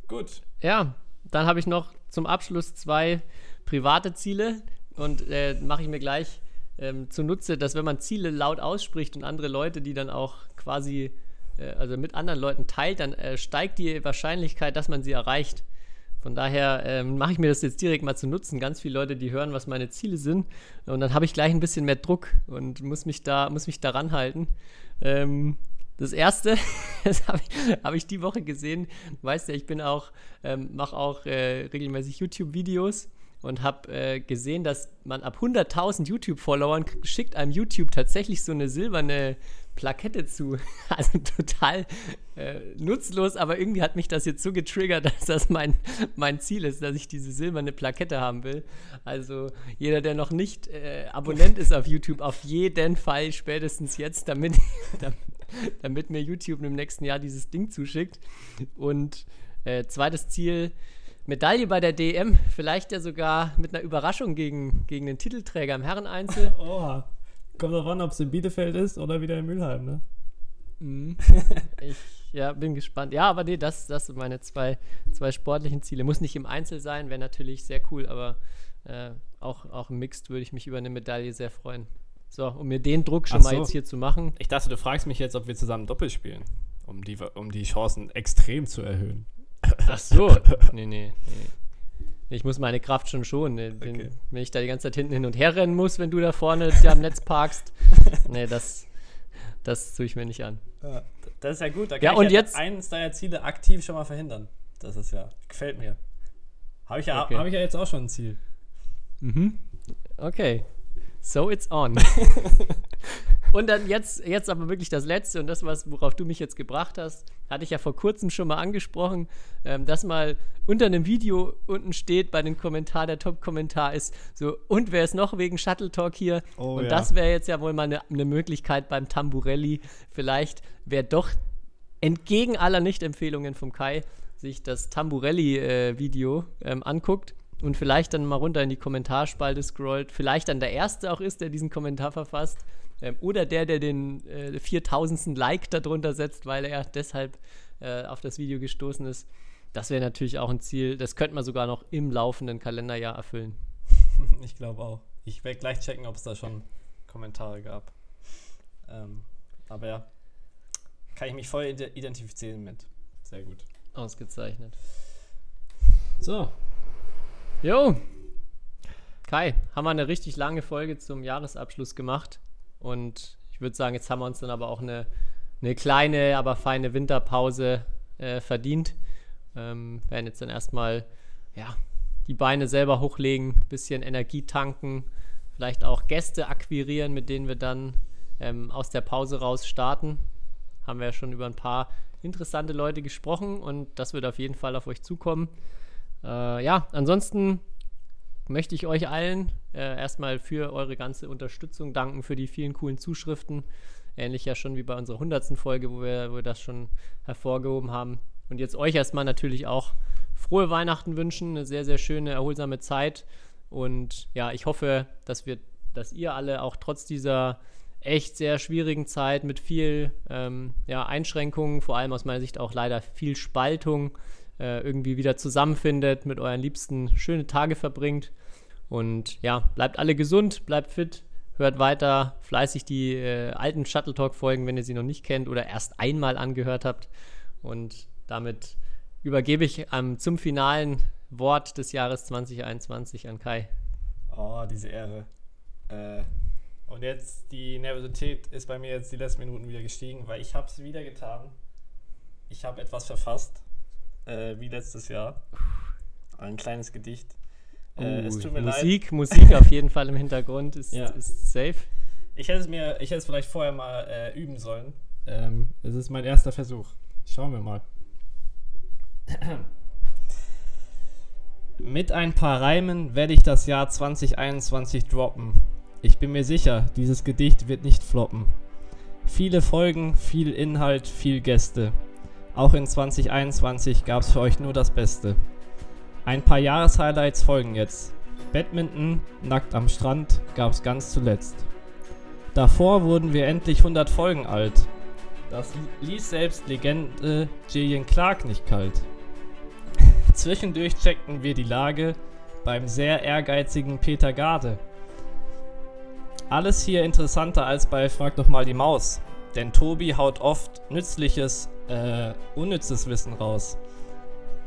Gut. Ja, dann habe ich noch zum Abschluss zwei private Ziele und äh, mache ich mir gleich ähm, zunutze, dass wenn man Ziele laut ausspricht und andere Leute, die dann auch quasi, äh, also mit anderen Leuten teilt, dann äh, steigt die Wahrscheinlichkeit, dass man sie erreicht. Von daher ähm, mache ich mir das jetzt direkt mal zu nutzen. Ganz viele Leute, die hören, was meine Ziele sind. Und dann habe ich gleich ein bisschen mehr Druck und muss mich da, muss mich daran halten. Ähm, das erste, das habe ich, hab ich, die Woche gesehen. Weißt du, ich bin auch, ähm, mache auch äh, regelmäßig YouTube-Videos und habe äh, gesehen, dass man ab 100.000 YouTube-Followern schickt einem YouTube tatsächlich so eine silberne Plakette zu. Also total äh, nutzlos, aber irgendwie hat mich das jetzt so getriggert, dass das mein, mein Ziel ist, dass ich diese silberne Plakette haben will. Also jeder, der noch nicht äh, Abonnent ist auf YouTube, auf jeden Fall spätestens jetzt, damit, damit mir YouTube im nächsten Jahr dieses Ding zuschickt. Und äh, zweites Ziel, Medaille bei der DM, vielleicht ja sogar mit einer Überraschung gegen, gegen den Titelträger im Herreneinzel. Oha. Kommt drauf an, ob es in Bielefeld ist oder wieder in Mülheim, ne? Mhm. ich ja, bin gespannt. Ja, aber nee, das, das sind meine zwei, zwei sportlichen Ziele. Muss nicht im Einzel sein, wäre natürlich sehr cool, aber äh, auch, auch im Mixed würde ich mich über eine Medaille sehr freuen. So, um mir den Druck schon Ach mal so. jetzt hier zu machen. Ich dachte, du fragst mich jetzt, ob wir zusammen Doppel spielen. um die, um die Chancen extrem zu erhöhen. Ach so. nee, nee, nee. Ich muss meine Kraft schon schonen. ne? Wenn, Okay. wenn ich da die ganze Zeit hinten hin und her rennen muss, wenn du da vorne da am Netz parkst. Nee, das, das tue ich mir nicht an. Das ist ja gut. Da kann Ja, ich und ja jetzt- eines deiner Ziele aktiv schon mal verhindern. Das ist ja, gefällt mir. Habe ich, ja, Okay. hab ich ja jetzt auch schon ein Ziel. Okay. So it's on. und dann jetzt, jetzt aber wirklich das Letzte und das, was, worauf du mich jetzt gebracht hast, hatte ich ja vor kurzem schon mal angesprochen, ähm, dass mal unter einem Video unten steht bei dem Kommentar, der Top-Kommentar ist so, und wer ist noch wegen Shuttle Talk hier? Oh und ja. das wäre jetzt ja wohl mal eine eine Möglichkeit beim Tamburelli. Vielleicht, wer doch entgegen aller Nicht-Empfehlungen vom Kai sich das Tamburelli-Video ähm, anguckt und vielleicht dann mal runter in die Kommentarspalte scrollt, vielleicht dann der Erste auch ist, der diesen Kommentar verfasst ähm, oder der, der den äh, 4000. Like darunter setzt, weil er deshalb äh, auf das Video gestoßen ist. Das wäre natürlich auch ein Ziel, das könnte man sogar noch im laufenden Kalenderjahr erfüllen. Ich glaube auch. Ich werde gleich checken, ob es da schon Kommentare gab. Ähm, aber ja, kann ich mich voll ide- identifizieren mit. Sehr gut. Ausgezeichnet. So, Jo. Kai, haben wir eine richtig lange Folge zum Jahresabschluss gemacht. Und ich würde sagen, jetzt haben wir uns dann aber auch eine, eine kleine, aber feine Winterpause äh, verdient. Ähm, werden jetzt dann erstmal ja, die Beine selber hochlegen, bisschen Energie tanken, vielleicht auch Gäste akquirieren, mit denen wir dann ähm, aus der Pause raus starten. Haben wir ja schon über ein paar interessante Leute gesprochen und das wird auf jeden Fall auf euch zukommen. Äh, ja, ansonsten möchte ich euch allen äh, erstmal für eure ganze Unterstützung danken, für die vielen coolen Zuschriften. Ähnlich ja schon wie bei unserer 100. Folge, wo wir, wo wir das schon hervorgehoben haben. Und jetzt euch erstmal natürlich auch frohe Weihnachten wünschen, eine sehr, sehr schöne, erholsame Zeit. Und ja, ich hoffe, dass wir, dass ihr alle auch trotz dieser echt sehr schwierigen Zeit mit viel ähm, ja, Einschränkungen, vor allem aus meiner Sicht auch leider viel Spaltung, äh, irgendwie wieder zusammenfindet, mit euren Liebsten schöne Tage verbringt. Und ja, bleibt alle gesund, bleibt fit, hört weiter fleißig die äh, alten Shuttle Talk-Folgen, wenn ihr sie noch nicht kennt oder erst einmal angehört habt. Und damit übergebe ich ähm, zum finalen Wort des Jahres 2021 an Kai. oh, diese Ehre. Äh, und jetzt, die Nervosität ist bei mir jetzt die letzten Minuten wieder gestiegen, weil ich habe es wieder getan. Ich habe etwas verfasst, äh, wie letztes Jahr. Ein kleines Gedicht. Äh, es tut mir leid. Musik, Musik auf jeden Fall im Hintergrund ist, Ja. ist safe. Ich hätte es mir, ich hätte es vielleicht vorher mal äh, üben sollen. Ähm, es ist mein erster Versuch. Schauen wir mal. Mit ein paar Reimen werde ich das Jahr 2021 droppen. Ich bin mir sicher, dieses Gedicht wird nicht floppen. Viele Folgen, viel Inhalt, viel Gäste. Auch in 2021 gab es für euch nur das Beste. Ein paar Jahreshighlights folgen jetzt. Badminton, nackt am Strand, gab's ganz zuletzt. Davor wurden wir endlich 100 Folgen alt. Das ließ selbst Legende Gillian Clark nicht kalt. Zwischendurch checkten wir die Lage beim sehr ehrgeizigen Peter Garde. Alles hier interessanter als bei Frag doch mal die Maus. Denn Tobi haut oft nützliches, äh, unnützes Wissen raus.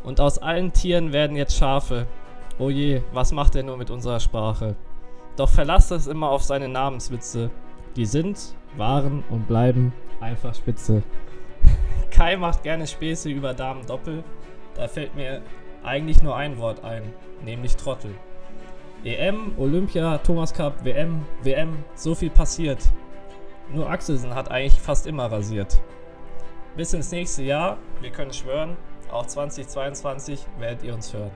Und aus allen Tieren werden jetzt Schafe. Oh je, was macht er nur mit unserer Sprache? Doch verlasst es immer auf seine Namenswitze. Die sind, waren und bleiben einfach spitze. Kai macht gerne Späße über Damen Doppel. Da fällt mir eigentlich nur ein Wort ein, nämlich Trottel. EM, Olympia, Thomas Cup, WM, WM, so viel passiert. Nur Axelsen hat eigentlich fast immer rasiert. Bis ins nächste Jahr, wir können schwören, auch 2022 werdet ihr uns hören.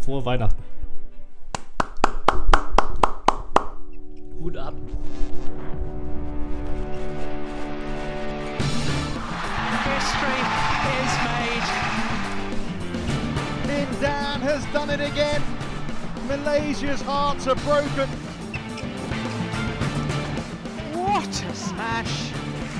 Frohe Weihnachten. Hut ab. History is made. Lindan has done it again. Malaysia's hearts are broken. What a smash!